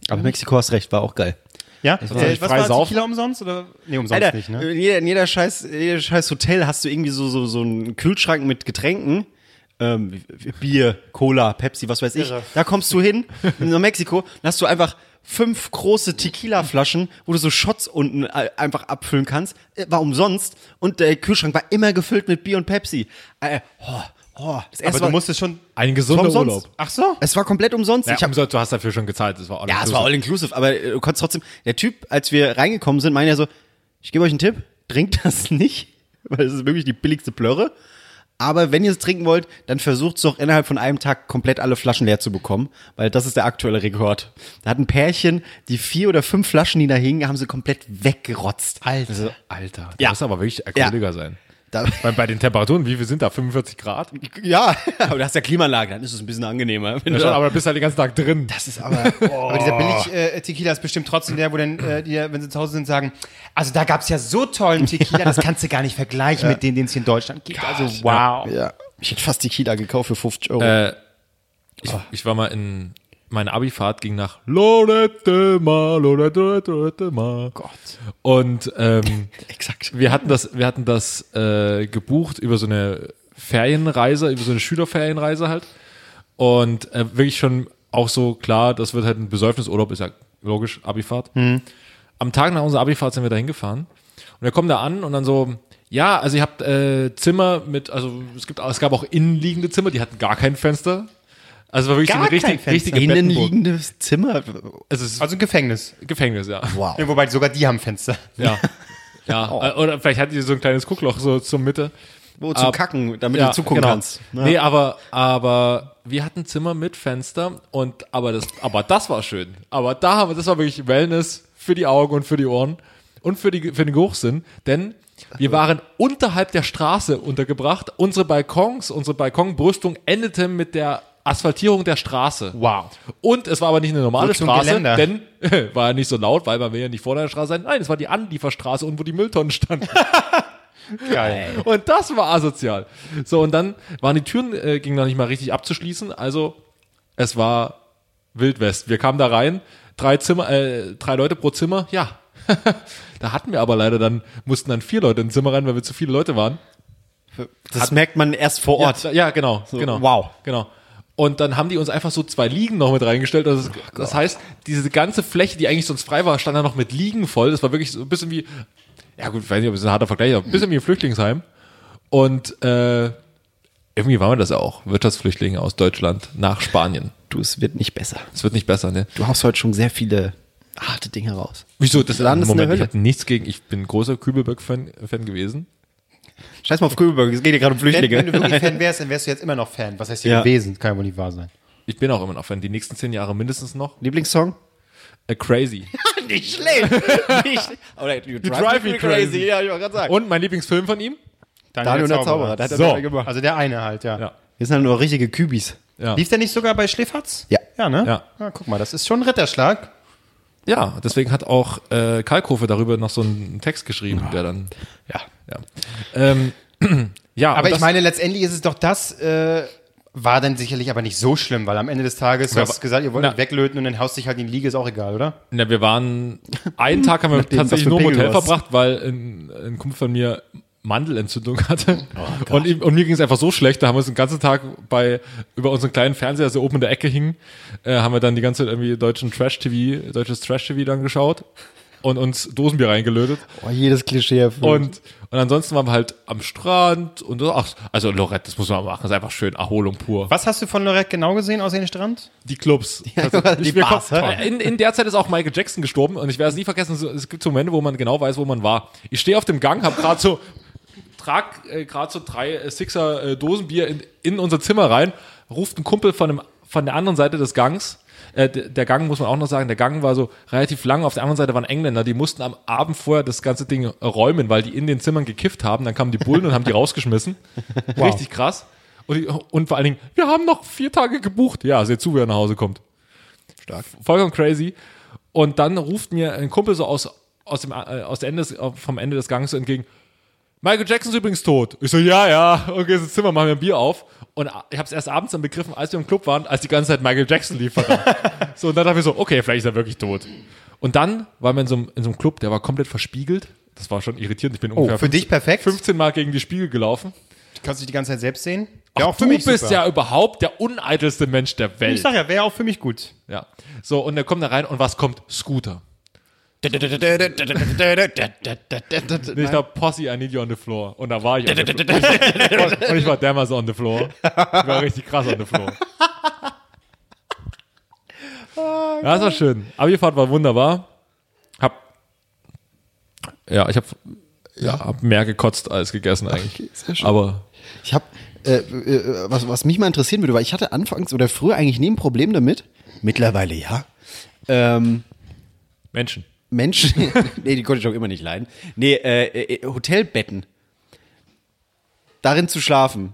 aber Mexiko hast recht, war auch geil. Ja? war Äh, was war saufen? Tequila umsonst? Oder? Nee, umsonst Alter, nicht, ne? in jeder, in jeder scheiß, in jeder scheiß Hotel hast du irgendwie so, so, so einen Kühlschrank mit Getränken. Ähm, Bier, Cola, Pepsi, was weiß ich. Irre. Da kommst du hin, in Mexiko, dann hast du einfach fünf große Tequila-Flaschen, wo du so Shots unten äh, einfach abfüllen kannst. Äh, War umsonst. Und der Kühlschrank war immer gefüllt mit Bier und Pepsi. Äh, oh, oh, das erste Aber du musstest schon. Ein gesunder umsonst. Urlaub. Ach so? Es war komplett umsonst. Ja, ich hab, umsonst, du hast dafür schon gezahlt. Das war all ja, es war all inclusive, aber äh, du konntest trotzdem, der Typ, als wir reingekommen sind, meinte er so, ich gebe euch einen Tipp, trinkt das nicht, weil es ist wirklich die billigste Plörre. Aber wenn ihr es trinken wollt, dann versucht es doch innerhalb von einem Tag komplett alle Flaschen leer zu bekommen, weil das ist der aktuelle Rekord. Da hat ein Pärchen, die vier oder fünf Flaschen, die da hingen, haben sie komplett weggerotzt. Alter. Alter, du Ja. musst aber wirklich Alkoholiker sein. Da, Bei, bei den Temperaturen, wie viel sind da? 45 Grad? ja, aber du hast ja Klimaanlage, dann ist es ein bisschen angenehmer. Ja, schon, da- aber du bist halt den ganzen Tag drin. Das ist aber. Aber dieser billig äh, Tequila ist bestimmt trotzdem der, wo dann, äh, die, wenn sie zu Hause sind, sagen, also da gab es ja so tollen Tequila, das kannst du gar nicht vergleichen mit denen, den es hier in Deutschland gibt. Also wow. ja, ich hätte fast Tequila gekauft für 50 Euro. Äh, ich, ich war mal in, meine Abifahrt ging nach Lorette Mar, Lorette, Lorette Mar. Gott. Und ähm, Exakt. wir hatten das, wir hatten das äh, gebucht über so eine Ferienreise, über so eine Schülerferienreise halt. Und äh, wirklich schon auch so klar, das wird halt ein Besäufnisurlaub, ist ja logisch, Abifahrt. Am Tag nach unserer Abifahrt sind wir da hingefahren. Und wir kommen da an und dann so, ja, also ihr habt äh, Zimmer mit, also es gibt, es gab auch innenliegende Zimmer, die hatten gar kein Fenster. Also war wirklich Gar so eine richtig, kein Fenster. richtige Bettenburg. Innenliegendes Zimmer. Es ist Also ein Gefängnis. Gefängnis, ja. Wow. Ja, wobei sogar die haben Fenster. Ja. Ja, äh, oder vielleicht hattet ihr so ein kleines Guckloch so zur Mitte. Wo zum Ab- Kacken, damit du zugucken genau. kannst. Ja. Nee, aber, aber wir hatten Zimmer mit Fenster und aber das, aber das war schön. Aber da haben wir, das war wirklich Wellness für die Augen und für die Ohren und für, die, für den Geruchssinn, denn wir waren unterhalb der Straße untergebracht. Unsere Balkons, unsere Balkonbrüstung endete mit der Asphaltierung der Straße. Wow. Und es war aber nicht eine normale Straße, Geländer. denn war ja nicht so laut, weil man will ja nicht vor der Straße sein. Nein, es war die Anlieferstraße und wo die Mülltonnen standen. Geil. Und das war asozial. So, und dann waren die Türen, äh, gingen noch nicht mal richtig abzuschließen. Also, es war Wildwest. Wir kamen da rein, drei Zimmer, äh, drei Leute pro Zimmer. Ja. da hatten wir aber leider dann, mussten dann vier Leute ins Zimmer rein, weil wir zu viele Leute waren. Das merkt man erst vor Ort. Ja, ja genau, genau. wow. Genau. Und dann haben die uns einfach so zwei Liegen noch mit reingestellt. Also das, das heißt, diese ganze Fläche, die eigentlich sonst frei war, stand da noch mit Liegen voll. Das war wirklich so ein bisschen wie, ja gut, ich weiß nicht, ob es ein harter Vergleich, aber ein bisschen wie ein Flüchtlingsheim. Und äh, irgendwie waren wir das auch. Wirtschaftsflüchtlinge aus Deutschland nach Spanien. Du, es wird nicht besser. Es wird nicht besser, ne? Du haust heute schon sehr viele harte Dinge raus. Wieso? Das Land ist Moment, ich hatte nichts gegen, ich bin großer Kübelböck-Fan Fan gewesen. Scheiß mal auf Kübelberg, es geht ja gerade um Wenn, Flüchtlinge. wenn du wirklich Fan wärst, dann wärst du jetzt immer noch Fan. Was heißt hier Ja. gewesen? Kann ja wohl nicht wahr sein. Ich bin auch immer noch Fan. Die nächsten zehn Jahre mindestens noch. Lieblingssong? Äh, crazy. Nicht schlecht. nicht schlecht. Oder you drive me crazy. Ja, ich wollte gerade sagen. Und mein Lieblingsfilm von ihm? Daniel und der Zauberer, der So. Also der eine halt, ja. Ja. Wir sind halt nur richtige Kübis. Ja. Lief der nicht sogar bei Schläferz? Ja. Ja, ne? Ja. Ah, guck mal, das ist schon ein Ritterschlag. Ja, deswegen hat auch äh, Kalkofe darüber noch so einen Text geschrieben, der dann. Ja. Ja. Ähm, ja, Aber ich meine, letztendlich ist es doch das, äh, war dann sicherlich aber nicht so schlimm, weil am Ende des Tages, du Ja, hast gesagt, ihr wollt na- nicht weglöten und dann haust dich halt in die Liege, ist auch egal, oder? Na, wir waren, einen Tag haben wir Nachdem, tatsächlich nur im Hotel verbracht, weil ein, ein Kumpel von mir Mandelentzündung hatte. Oh und, ihm, und mir ging es einfach so schlecht, da haben wir uns den ganzen Tag bei, über unseren kleinen Fernseher, der oben in der Ecke hing, äh, haben wir dann die ganze Zeit irgendwie deutschen Trash-TV, deutsches Trash-TV dann geschaut. und uns Dosenbier reingelötet. Oh, jedes Klischee erfüllt. Und, und ansonsten waren wir halt am Strand und so. Ach, also Lorette, das muss man machen. Das ist einfach schön. Erholung pur. Was hast du von Lorette genau gesehen außer den Strand? Die Clubs. Ja, Also, die mir Bars, in, in der Zeit ist auch Michael Jackson gestorben und ich werde es nie vergessen. so- Es gibt so Momente, wo man genau weiß, wo man war. Ich stehe auf dem Gang, habe gerade so, trag äh, gerade so drei äh, Sixer äh, Dosenbier in, in unser Zimmer rein, ruft ein Kumpel von, dem, von der anderen Seite des Gangs. Äh, der Gang muss man auch noch sagen, der Gang war so relativ lang. Auf der anderen Seite waren Engländer, die mussten am Abend vorher das ganze Ding räumen, weil die in den Zimmern gekifft haben. Dann kamen die Bullen und haben die rausgeschmissen. Richtig krass. Und, die, und vor allen Dingen, wir haben noch vier Tage gebucht. Ja, seht zu, wer nach Hause kommt. Stark. Vollkommen crazy. Und dann ruft mir ein Kumpel so aus, aus dem, äh, aus der Ende des, äh, vom Ende des Gangs so entgegen, Michael Jackson ist übrigens tot. Ich so, ja, ja, okay, ins Zimmer, machen wir ein Bier auf. Und ich habe es erst abends dann begriffen, als wir im Club waren, als die ganze Zeit Michael Jackson lief. verdammt. so, und dann dachte ich so, okay, vielleicht ist er wirklich tot. Und dann waren wir in so, einem, in so einem Club, der war komplett verspiegelt. Das war schon irritierend. Ich bin ungefähr Oh, für dich perfekt. 15 Mal gegen die Spiegel gelaufen. Kannst du dich die ganze Zeit selbst sehen? Ach, auch für du mich bist super. ja überhaupt der uneitelste Mensch der Welt. Ich sag ja, wäre auch für mich gut. Ja. So, und er kommt da rein und was kommt? Scooter. Nicht da Posse, I need you on the floor. Und da war ich on the floor. Und ich war damals on the floor. Ich war richtig krass on the floor. Ja, das war schön. Abifahrt war wunderbar. Hab, ja, ich hab, ja, hab mehr gekotzt als gegessen eigentlich. schön. Aber Ich habe, äh, äh, was, was mich mal interessieren würde, weil ich hatte anfangs oder früher eigentlich nie ein Problem damit. Mittlerweile ja. Ähm, Menschen. Menschen, nee, die konnte ich auch immer nicht leiden. Nee, äh, äh, Hotelbetten. Darin zu schlafen.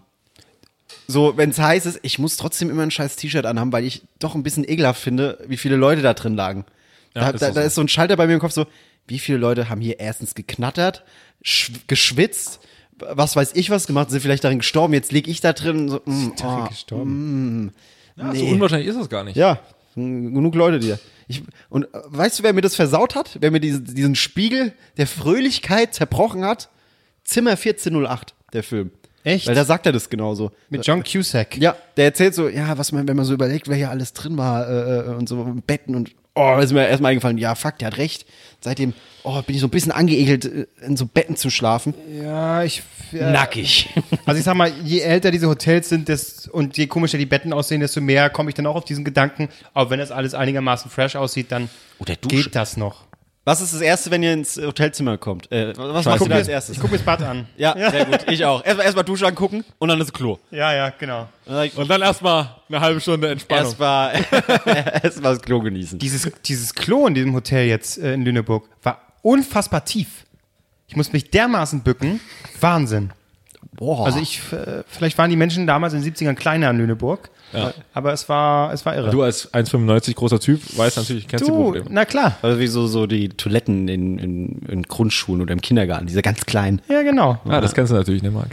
So, wenn es heiß ist, ich muss trotzdem immer ein scheiß T-Shirt anhaben, weil ich doch ein bisschen ekelhaft finde, wie viele Leute da drin lagen. da, ist da, auch da so. ist so ein Schalter bei mir im Kopf so, wie viele Leute haben hier erstens geknattert, sch- geschwitzt, was weiß ich was gemacht, sind vielleicht darin gestorben, jetzt lieg ich da drin und so, mm, oh, gestorben. Ja, Nee. So unwahrscheinlich ist das gar nicht. ja, genug Leute dir. Ich, und äh, weißt du, wer mir das versaut hat? Wer mir diese, diesen Spiegel der Fröhlichkeit zerbrochen hat? Zimmer 1408, der Film. Echt? Weil da sagt er das genauso. Mit John Cusack. Ja, der erzählt so, ja, was man, wenn man so überlegt, wer hier alles drin war äh, äh, und so Betten und oh, da ist mir erstmal eingefallen, ja, fuck, der hat recht. Seitdem, oh, bin ich so ein bisschen angeekelt, äh, in so Betten zu schlafen. Ja, ich. Ja. Nackig. Also ich sag mal, je älter diese Hotels sind des, und je komischer die Betten aussehen, desto mehr komme ich dann auch auf diesen Gedanken. Aber wenn das alles einigermaßen fresh aussieht, dann Oder geht das noch. Was ist das Erste, wenn ihr ins Hotelzimmer kommt? Äh, was Ich machst du gucke da als mir, erstes? ich guck mir das Bad an. Ja, sehr gut. Ich auch. Erstmal erstmal Dusche angucken und dann das Klo. Ja, ja, genau. Und dann erstmal eine halbe Stunde Entspannung. Erstmal erstmal das Klo genießen. Dieses, dieses Klo in diesem Hotel jetzt äh, in Lüneburg war unfassbar tief. Ich musste mich dermaßen bücken. Wahnsinn. Boah. Also ich, äh, vielleicht waren die Menschen damals in den 70ern kleiner in Lüneburg. Ja. Aber es war, es war irre. Du als 1,95 großer Typ weißt natürlich, kennst die Du, Probleme. na klar. also wie so, so die Toiletten in, in, in Grundschulen oder im Kindergarten, diese ganz kleinen. Ja, genau. Ja, das kennst du natürlich, ne, Marc?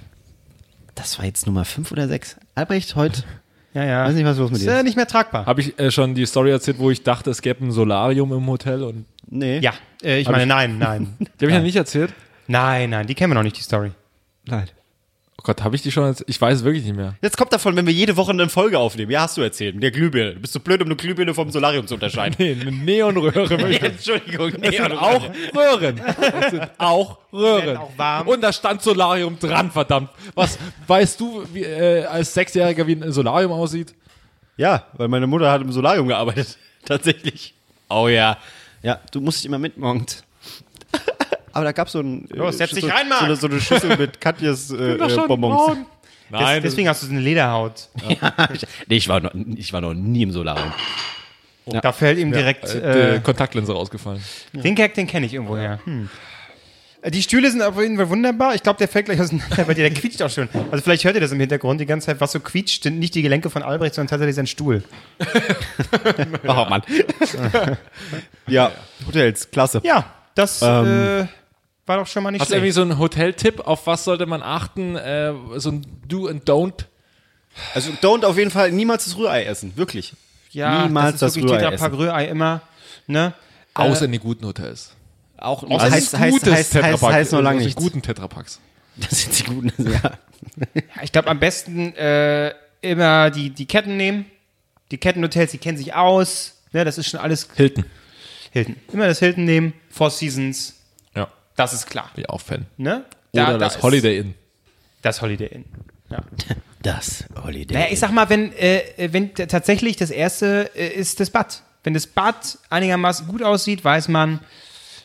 Das war jetzt Nummer 5 oder 6. Albrecht, heute. Ja, ja. Weiß nicht, was los mit ist dir äh, ist. nicht mehr tragbar. Habe ich äh, schon die Story erzählt, wo ich dachte, es gäbe ein Solarium im Hotel und Nee. Ja, äh, ich meine, nein, nein. die habe ich ja nicht erzählt. Nein, nein, die kennen wir noch nicht, die Story. Nein. Oh Gott, habe ich die schon erzählt? Ich weiß es wirklich nicht mehr. Jetzt kommt davon, wenn wir jede Woche eine Folge aufnehmen. Ja, hast du erzählt. Mit der Glühbirne. Du bist so blöd, um eine Glühbirne vom Solarium zu unterscheiden. Nee, eine Neonröhre. Entschuldigung. Das sind auch Röhren. Das sind auch Röhren. Auch warm. Und da stand Solarium dran, verdammt. Was weißt du, wie, äh, als Sechsjähriger, wie ein Solarium aussieht? Ja, weil meine Mutter hat im Solarium gearbeitet. Tatsächlich. Oh ja. Ja, du musst immer mit morgens. Aber da gab so ein. äh, Los, setz dich so, rein, Marc. so, eine- so eine Schüssel mit Katjes äh, äh, Bonbons. Nein, Des, deswegen hast du so eine Lederhaut. Nee, ich war, noch, ich war noch nie im Solarium. Da fällt ihm direkt das, äh, die Kontaktlinse rausgefallen. den Gag, den kenne ich irgendwoher. Hm. Äh, Die Stühle sind auf jeden Fall wunderbar. Ich glaube, der fällt gleich auseinander, weil der quietscht auch schon. Also vielleicht hört ihr das im Hintergrund die ganze Zeit, was so quietscht, sind nicht die Gelenke von Albrecht, sondern tatsächlich sein Stuhl. Oh Mann. ja, Hotels, klasse. Ja, das äh, war doch schon mal nicht Hast du irgendwie schlecht. so einen Hoteltipp? Auf was sollte man achten? Äh, so ein Do and Don't? Also don't auf jeden Fall niemals das Rührei essen. Wirklich. Ja, niemals das ist das wirklich Rührei essen. Rührei immer. Ne? Außer in den guten Hotels. Auch Außer heißt, in heißt, heißt, gutes heißt, heißt, heißt noch lange nicht. guten Tetrapacks. Das sind die guten. Ja. Ja, ich glaube, am besten äh, immer die, die Ketten nehmen. Die Kettenhotels, die kennen sich aus. Ne, das ist schon alles. Hilton. Hilton. Immer das Hilton nehmen, Four Seasons, das ist klar. bin ich auch Fan. Ne? Oder Da- da das ist- Holiday Inn. Das Holiday Inn. Ja. Das Holiday. Naja, ich sag mal, wenn, äh, wenn tatsächlich das erste äh, ist das Bad. Wenn das Bad einigermaßen gut aussieht, weiß man,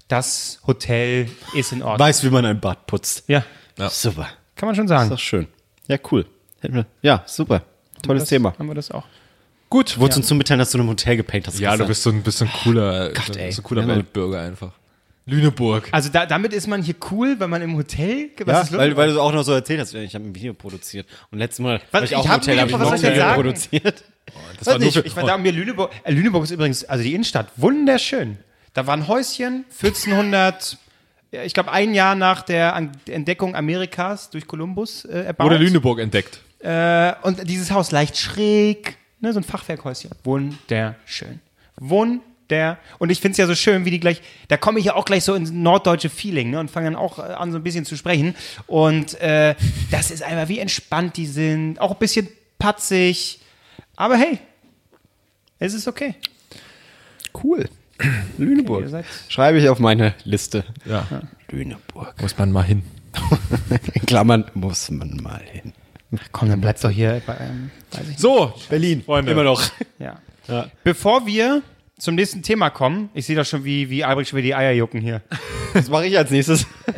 das Hotel ist in Ordnung. Weiß, wie man ein Bad putzt. ja, Super. kann man schon Ist sagen. doch schön. Ja, cool. Hätten wir- Ja, super. Tolles das, Thema. Haben wir das auch. Gut, wolltest du uns zumitteilen, dass du in einem Hotel gepennt hast? Ja, du gestern? bist so ein bisschen cooler, so, ey. so ein cooler Ja. Weltbürger einfach. Lüneburg. Also da, damit ist man hier cool, wenn man im Hotel. Was Ja, weil, weil du auch noch so erzählt hast, ich habe ein Video produziert. Und letztes Mal war ich auch im hab Hotel, habe ich ein Video sagen? produziert. Das Weiß war nicht, für, ich war da mir Lüneburg. Äh, Lüneburg ist übrigens, also die Innenstadt, wunderschön. Da war ein Häuschen, 1400, ja, ich glaube ein Jahr nach der Entdeckung Amerikas durch Kolumbus äh, erbaut. wurde Lüneburg entdeckt. Äh, und dieses Haus leicht schräg, ne, so ein Fachwerkhäuschen. Wunderschön. Wunder. Und ich finde es ja so schön, wie die gleich, da komme ich ja auch gleich so ins norddeutsche Feeling ne, und fange dann auch äh, an, so ein bisschen zu sprechen. Und äh, das ist einfach, wie entspannt die sind, auch ein bisschen patzig. Aber hey, es ist okay. Cool. Lüneburg. Seid- Schreibe ich auf meine Liste. Ja. Lüneburg. Muss man mal hin. In Klammern muss man mal hin. Komm, dann bleibst doch hier bei weiß ich nicht. So, Berlin, Freunde. Immer noch. Ja. Bevor wir zum nächsten Thema kommen, ich sehe doch schon, wie, wie Albrecht schon wieder die Eier jucken hier. Was mache ich als nächstes?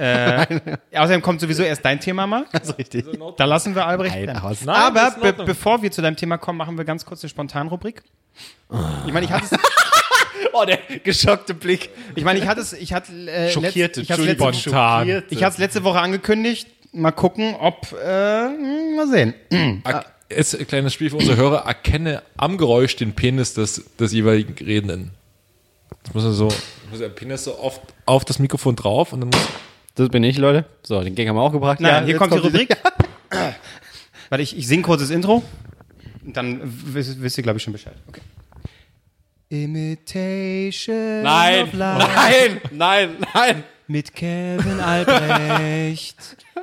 Außerdem kommt sowieso erst dein Thema, Marc. Das ist richtig. Da lassen wir Albrecht Nein, es- Nein, Aber das be bevor wir zu deinem Thema kommen, machen wir ganz kurz eine Spontanrubrik. Ich meine, ich hatte es, Oh, der geschockte Blick. ich meine, ich hatte es, ich hatte, äh, Schockierte, letzt, ich hatte es letzte. Spontan. ich hatte es letzte Woche angekündigt. Mal gucken, ob, äh, hm, mal sehen. Ak- Jetzt ein kleines Spiel für unsere Hörer. Erkenne am Geräusch den Penis des, des jeweiligen Redenden. Das muss er so, muss der Penis so oft auf das Mikrofon drauf und dann muss, Das bin ich, Leute. So, den Gang haben wir auch gebracht. Nein, Ja, hier kommt die Rubrik. Warte, ich, ich singe kurz das Intro. Dann wisst, wisst ihr, glaube ich, schon Bescheid. Okay. Imitation Nein, of Life nein, nein, nein. mit Kevin Albrecht.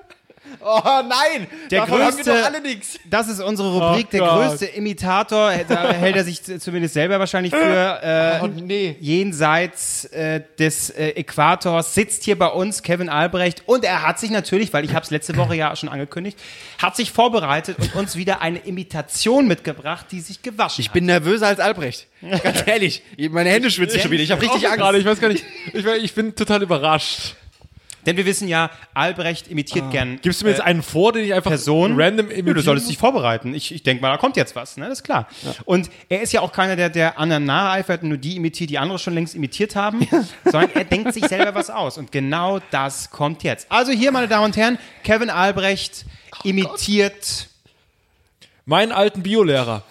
Oh nein, Der davon haben wir größte- doch alle nichts. Das ist unsere Rubrik. Oh der Gott. größte Imitator, da hält er sich zumindest selber wahrscheinlich für. Äh, Oh nee. jenseits äh, des äh, Äquators sitzt hier bei uns Kevin Albrecht und er hat sich natürlich, weil ich habe es letzte Woche ja schon angekündigt, hat sich vorbereitet und uns wieder eine Imitation mitgebracht, die sich gewaschen Ich bin nervöser als Albrecht. Ganz ehrlich. Meine Hände schwitzen schon wieder. Ich habe richtig Angst. gerade, ich weiß gar nicht, ich, ich bin total überrascht. Denn wir wissen ja, Albrecht imitiert gern Ah. Gibst du mir jetzt einen vor, den ich einfach Person. random Nö, imitieren du solltest dich vorbereiten. Ich, ich denke mal, da kommt jetzt was, ne? Das ist klar. Und er ist ja auch keiner, der, der anderen nacheifert und nur die imitiert, die andere schon längst imitiert haben, sondern er denkt sich selber was aus. Und genau das kommt jetzt. Also hier, meine Damen und Herren, Kevin Albrecht imitiert. Meinen alten Biolehrer.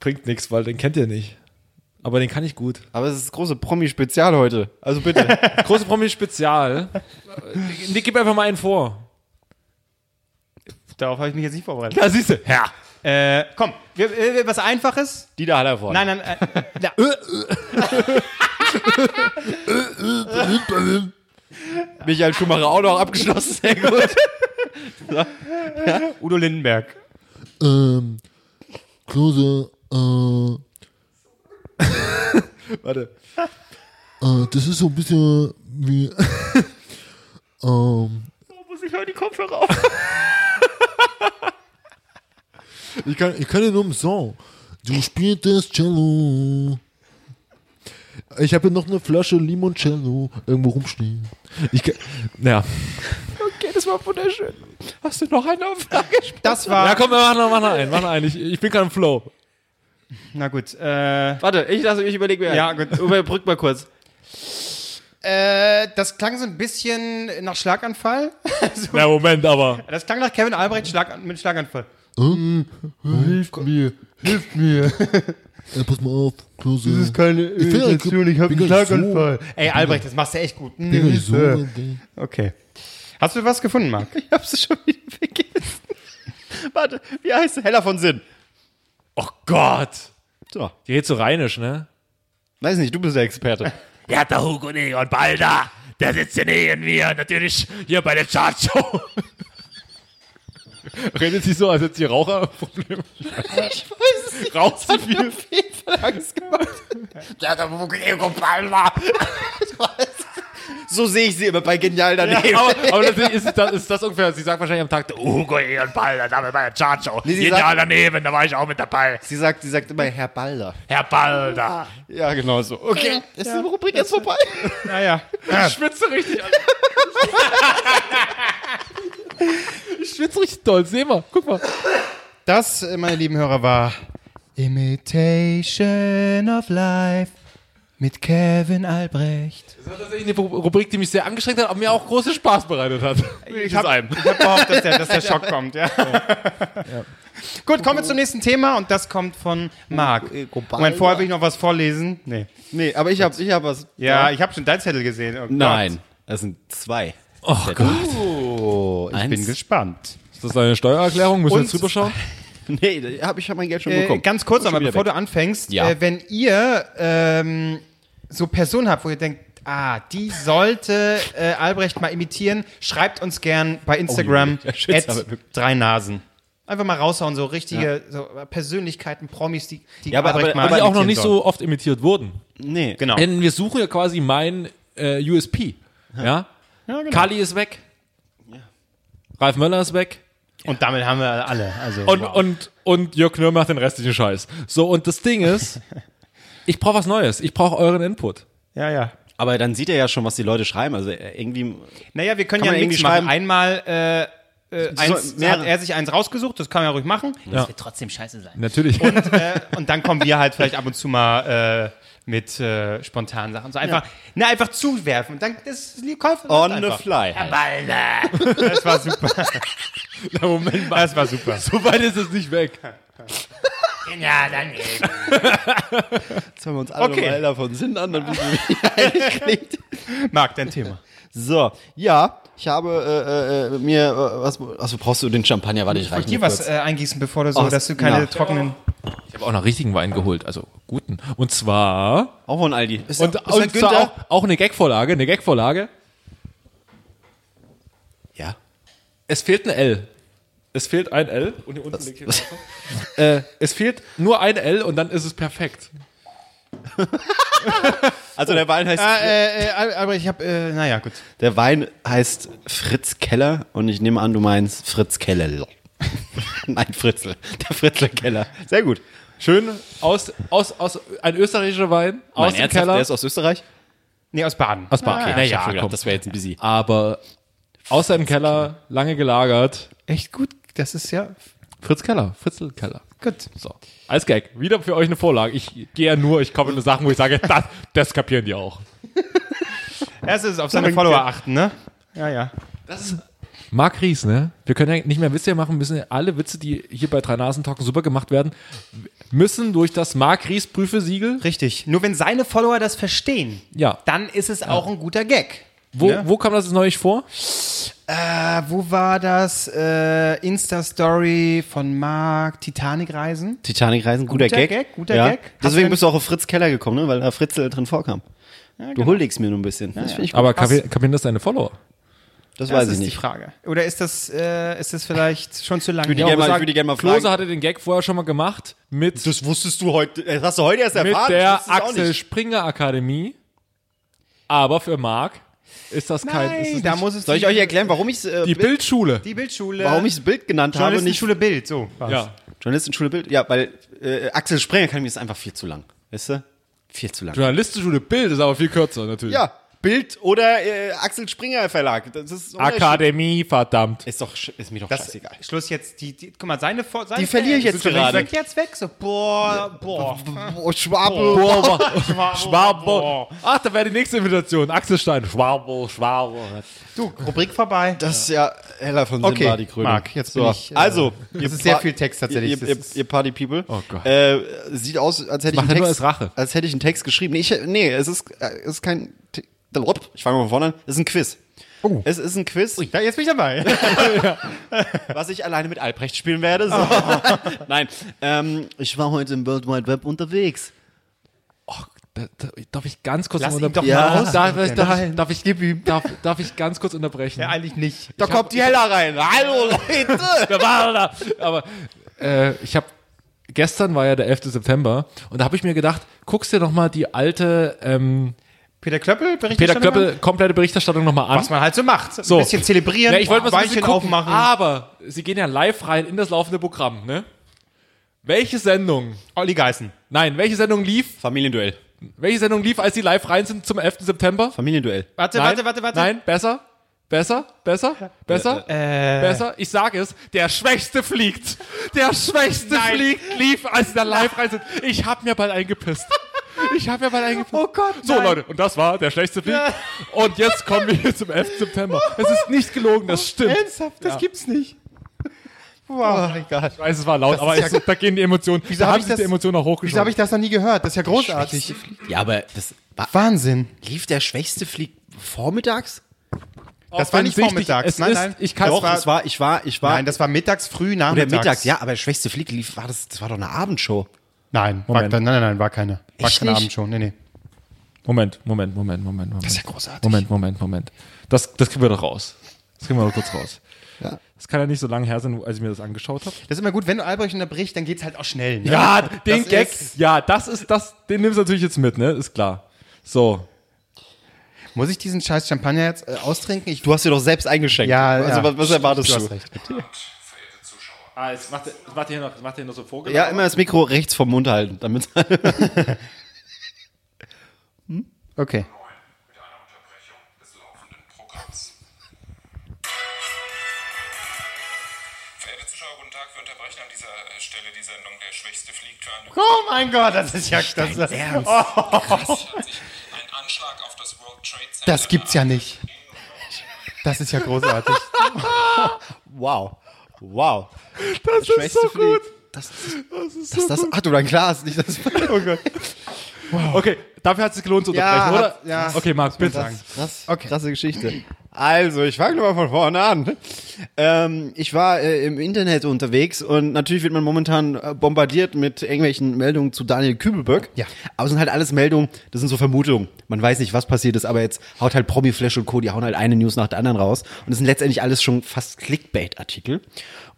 Bringt nichts, weil den kennt ihr nicht. Aber den kann ich gut. Aber es ist das große Promi-Spezial heute. Also bitte. Große Promi Spezial. Nick, gib einfach mal einen vor. Darauf habe ich mich jetzt nicht vorbereitet. Da siehst du. Ja. Äh, komm, wir, wir, was Einfaches. Dieter Hallervorden. Nein, nein, äh, da. Michael Schumacher auch noch abgeschlossen. Sehr gut. Udo Lindenberg. Ähm, Klose, äh, Warte. äh, das ist so ein bisschen wie, ähm, Muss ich hören die Kopfhörer auf? ich kann, ich kann nur einen Song. Du spielst Cello. Ich habe hier noch eine Flasche Limoncello irgendwo rumstehen. Ich kann, ja. Okay, das war wunderschön. Hast du noch eine Frage? Das war. Ja, komm, wir machen noch, mach noch einen. Mach noch einen. Ich, ich bin gerade im Flow. Na gut. Äh, Warte, ich lasse ich überlege mir. Ja, gut. Überbrück mal kurz. äh, das klang so ein bisschen nach Schlaganfall. so, Ja, Moment, aber. das klang nach Kevin Albrecht Schlag, mit Schlaganfall. Hilft mir, hilft mir. Ey, pass mal auf, Klose. Das ist keine ich Imitation, ich habe einen Schlaganfall. Ey, Albrecht, das machst du echt gut. Bin nicht so. okay. Okay. Hast du was gefunden, Marc? Ich hab's schon wieder vergessen. Warte, wie heißt es? Heller von Sinn. Oh Gott. So. Die redet so rheinisch, ne? Weiß nicht, du bist der Experte. Ja, der Hugo und ich und Balda, der sitzt hier neben mir, natürlich hier bei der Chartshow. Redet sie so, als hätte sie Raucherprobleme? Ich weiß nicht. Raucht sie viel? So sehe ich sie immer bei Genial daneben. Aber, aber natürlich ist, es das, ist das ungefähr, sie sagt wahrscheinlich am Tag, Hugo Egon Balder, da bei der Chartshow. Nee, Genial sagt- daneben, da war ich auch mit dabei. Sie sagt, sie sagt immer Herr Balder. Herr Balder. Ja, genau so. Okay, ist die Rubrik jetzt vorbei? Naja. ich schwitze richtig an. ich schwitze richtig doll, seh mal, guck mal. Das, äh, meine lieben Hörer, war Imitation of Life mit Kevin Albrecht. Das war tatsächlich eine Rubrik, die mich sehr angestrengt hat, aber mir auch großen Spaß bereitet hat. Ich habe hab gehofft, dass der, dass der Schock kommt. Ja. Gut, kommen wir zum nächsten Thema und das kommt von Marc. Moment, vorher will ich noch was vorlesen. Nee. Nee, aber ich habe ich hab was. Ja, ich habe schon dein Zettel gesehen. Oh. Nein, das sind zwei. Oh Gott. Oh, Ich bin gespannt. Ist das deine Steuererklärung? Müssen wir jetzt drüber schauen? Nee, hab ich hab mein Geld schon Äh, bekommen. ganz kurz, aber bevor weg. du anfängst, Ja. äh, wenn ihr ähm, so Personen habt, wo ihr denkt, ah, die sollte äh, Albrecht mal imitieren, schreibt uns gern bei Instagram at wirklich. drei Nasen. Einfach mal raushauen, so richtige so Persönlichkeiten, Promis, die, die Ja, aber- Albrecht aber- mal Aber die auch noch nicht sollen. so oft imitiert wurden. Nee. Genau. Denn wir suchen ja quasi mein äh, USP. Ja? Genau. Kali ist weg. Ralf Möller ist weg. Und damit haben wir alle. Also, Und, wow. und, und Jörg Knör macht den restlichen Scheiß. So, und das Ding ist, ich brauche was Neues. Ich brauche euren Input. ja, ja. Aber dann sieht er ja schon, was die Leute schreiben. Also äh, irgendwie. Naja, wir können ja man irgendwie machen. schreiben? Einmal äh, äh, eins, mehrere- hat er sich eins rausgesucht, das kann er ja ruhig machen. Das wird trotzdem scheiße sein. Natürlich. äh, und dann kommen wir halt vielleicht ab und zu mal äh, mit äh, spontanen Sachen. So einfach, ne, einfach zuwerfen. Und dann, das ist Käufer. On the fly. Herr Balder. Das war super. Moment mal. Das war super. So weit ist es nicht weg. Genial daneben. Jetzt hören wir uns alle Okay. okay. mal davon Sinn an, dann wissen wir, wie eigentlich klingt. Marc, dein Thema. So, ja, ich habe äh, äh, mir äh, was. Achso, brauchst du den Champagner? Warte, ich reiche Dir mir was kurz. äh, eingießen, bevor du so, Ach, dass du keine ja. trockenen. Ich habe auch noch richtigen Wein geholt, also guten. Und zwar. Auch von Aldi. Ist Und, ist und zwar Günther? auch, auch eine Gagvorlage, eine Gagvorlage. Ja. Es fehlt ein L. Es fehlt ein L und hier unten liegt hier was. äh, Es fehlt nur ein L und dann ist es perfekt. Also der Wein heißt. Äh, äh, aber ich habe, äh, naja, gut. Der Wein heißt Fritz Keller und ich nehme an, du meinst Fritz Keller. Nein, Fritzl. Der Fritzl Keller. Sehr gut. Schön aus, aus, aus ein österreichischer Wein aus Mein dem Ernsthaft, Keller. Der ist aus Österreich? Nee, aus Baden. aus Bar. Okay, Na ich hab ja, schon gedacht, das wäre jetzt ein busy. Aber aus seinem Keller, lange gelagert. Echt gut. Das ist ja Fritz Keller, Fritzl Keller. Gut. So, als Gag. Wieder für euch eine Vorlage. Ich gehe ja nur, ich komme in Sachen, wo ich sage, das, das kapieren die auch. Erstes auf seine Follower achten, ne? Ja, ja. Marc Ries, ne? Wir können ja nicht mehr Witze machen, müssen ja alle Witze, die hier bei drei Nasen Talken super gemacht werden, müssen durch das Marc Ries Prüfesiegel. Richtig. Nur wenn seine Follower das verstehen, Ja. dann ist es auch ein guter Gag. Wo, Ja. wo kam das jetzt neulich vor? Äh, wo war das? Äh, Insta-Story von Marc, Titanic-Reisen. Titanic-Reisen, guter, Guter Gag. Gag, guter ja. Gag. Deswegen bist du auch auf Fritz Keller gekommen, ne? weil da Fritzl drin vorkam. Du huldigst mir nur ein bisschen. das ich gut. Aber kapieren das deine Follower? das Das weiß ist ich die nicht. Frage. Oder ist das, äh, ist das vielleicht schon zu lang? würde Ja, gerne mal- sag- ich würde gerne mal Klose fragen. hatte den Gag vorher schon mal gemacht mit, Das wusstest du heute, das hast du heute erst mit erfahren. der Das du auch Axel. Springer Akademie. Aber für Marc ist das kein. ist Nein, es da nicht- muss es Soll ich euch erklären, warum ich äh, die Bild- Bildschule. die Bildschule. warum ich das Bild genannt habe? Nicht Journalistenschule Bild, so. war's. Ja. Journalistenschule Bild? Ja, weil äh, Axel Springer kann mir ist einfach viel zu lang. Weißt du? Viel zu lang. Journalistische Bild ist aber viel kürzer natürlich. Ja, Bild oder äh, Axel Springer Verlag. Das ist. Akademie, verdammt. Ist doch ist mir doch Das scheißegal. Schluss jetzt, die, die, guck mal, seine, Vor- seine Die verliere ich jetzt gerade. Weg, jetzt weg, so, boah, boah. Oh, Schwabe. Schwabo. Ach, da wäre die nächste Invitation. Axel Stein. Schwabo, Schwabo. Du, Rubrik vorbei. Das ist ja heller von Sinn Okay, war die Krönung. Marc, jetzt so. bin ich, äh, also, das ihr ist sehr viel Text tatsächlich. Ihr, ihr, ihr Party People. Oh Gott. Äh, sieht aus, als hätte ich einen nur Text, als Rache. als hätte ich einen Text geschrieben. Nee, ich, nee es ist, äh, es ist kein. Ich fange mal von vorne an. Es ist ein Quiz. Oh. Es ist ein Quiz, Ja, jetzt bin ich dabei. was ich alleine mit Albrecht spielen werde. So. Nein, ähm, ich war heute im World Wide Web unterwegs. Da, da, darf ich ganz kurz unterbrechen? doch Ja, darf, ich- darf, ich- darf, ich, darf, darf ich ganz kurz unterbrechen? Ja, eigentlich nicht. Da kommt die Hella rein. Hallo Leute. Da war er da. Aber äh, ich habe gestern war ja der 11. September und da habe ich mir gedacht, guckst dir noch mal die alte ähm, Peter Klöppel, Peter Berichterstattung? Klöppel komplette Berichterstattung noch mal an. Was man halt so macht. So. Ein bisschen zelebrieren, Ja, ich wollte mal so ein bisschen gucken, aufmachen. aber sie gehen ja live rein in das laufende Programm, ne? Welche Sendung? Olli Geißen. Nein, welche Sendung lief? Familienduell. Welche Sendung lief, als sie live rein sind zum 11. September? Familienduell. Warte, Nein, warte, warte, warte. Nein, besser, besser, besser, besser, besser. Ich sage es, der Schwächste fliegt. Der Schwächste fliegt, lief, als sie da live rein sind. Ich hab mir bald eingepisst. Ich hab mir bald eingepisst. Oh Gott, So, nein. Leute, und das war der Schlechteste fliegt. Und jetzt kommen wir hier zum 11. September. Es ist nicht gelogen, das stimmt. Ernsthaft, das gibt's nicht. Wow. Oh, egal. Ich weiß, es war laut, aber ist ja- es, da gehen die Emotionen. Wieso da haben ich sich das- die Emotionen auch Wieso habe ich das noch nie gehört? Das ist ja großartig. Ja, aber das war, Wahnsinn. lief der Schwächste Flieg vormittags? Das war nicht vormittags. Es Nein, ist, nein. Ich kann Doch, war- das war, ich war, ich war, Nein, das war mittags, früh, oder nachmittags. mittags, ja, aber Schwächste Flieg lief, war das, das war doch eine Abendshow. Nein, war, Moment. nein, nein, nein, war keine. War Echt keine nicht? Abendshow. Nee, nee. Moment, Moment, Moment, Moment, Moment. Das ist ja großartig. Moment, Moment, Moment. Das, das kriegen wir doch raus. Das kriegen wir doch kurz raus. Ja. Das kann ja nicht so lange her sein, als ich mir das angeschaut habe. Das ist immer gut, wenn du Albrecht unterbricht, dann geht's halt auch schnell. Ne? Ja, den Das Gag. ist- ja, das ist das. Den nimmst du natürlich jetzt mit, ne? Ist klar. So. Muss ich diesen scheiß Champagner jetzt äh, austrinken? Ich, Du hast dir doch selbst eingeschenkt. Ja, also ja. was, was erwartest du du? hast recht. Ah, jetzt macht jetzt macht er hier noch, macht hier noch so Vogel. Ja, immer das Mikro rechts vom Mund halten, damit Okay. mit einer Unterbrechung des laufenden Programms. Verehrte Zuschauer, guten Tag. Wir unterbrechen an dieser Stelle die Sendung Der Schwächste fliegt für eine Oh mein Gott, das ist ja das, das, hat sich ein Anschlag auf das World Trade Center. das gibt's ja nicht. Das ist ja großartig. Wow. Wow. Das, ist so gut. Das, das, ist das, das, ach du, dein Glas, nicht das. Oh Gott. Okay, dafür hat es sich gelohnt zu Ja, unterbrechen, hat- oder? ja, Okay, Marc, bitte. sagen. Krass, Okay. krasse Geschichte. Also, ich fange mal von vorne an. Ähm, ich war äh, im Internet unterwegs und natürlich wird man momentan äh, bombardiert mit irgendwelchen Meldungen zu Daniel Kübelböck. Ja. Aber es sind halt alles Meldungen, das sind so Vermutungen. Man weiß nicht, was passiert ist, aber jetzt haut halt Promiflash und Co., die hauen halt eine News nach der anderen raus. Und es sind letztendlich alles schon fast Clickbait-Artikel.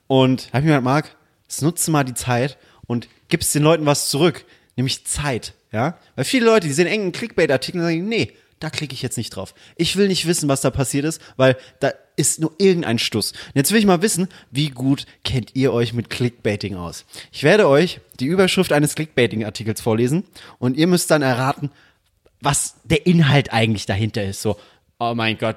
Und da hab ich mir gedacht, Marc, nutze mal die Zeit und gibst den Leuten was zurück, nämlich Zeit, ja? Weil viele Leute, die sehen engen Clickbait-Artikel und sagen, nee, da klicke ich jetzt nicht drauf. Ich will nicht wissen, was da passiert ist, weil da ist nur irgendein Stuss. Und jetzt will ich mal wissen, wie gut kennt ihr euch mit Clickbaiting aus? Ich werde euch die Überschrift eines Clickbaiting-Artikels vorlesen und ihr müsst dann erraten, was der Inhalt eigentlich dahinter ist. So, oh mein Gott,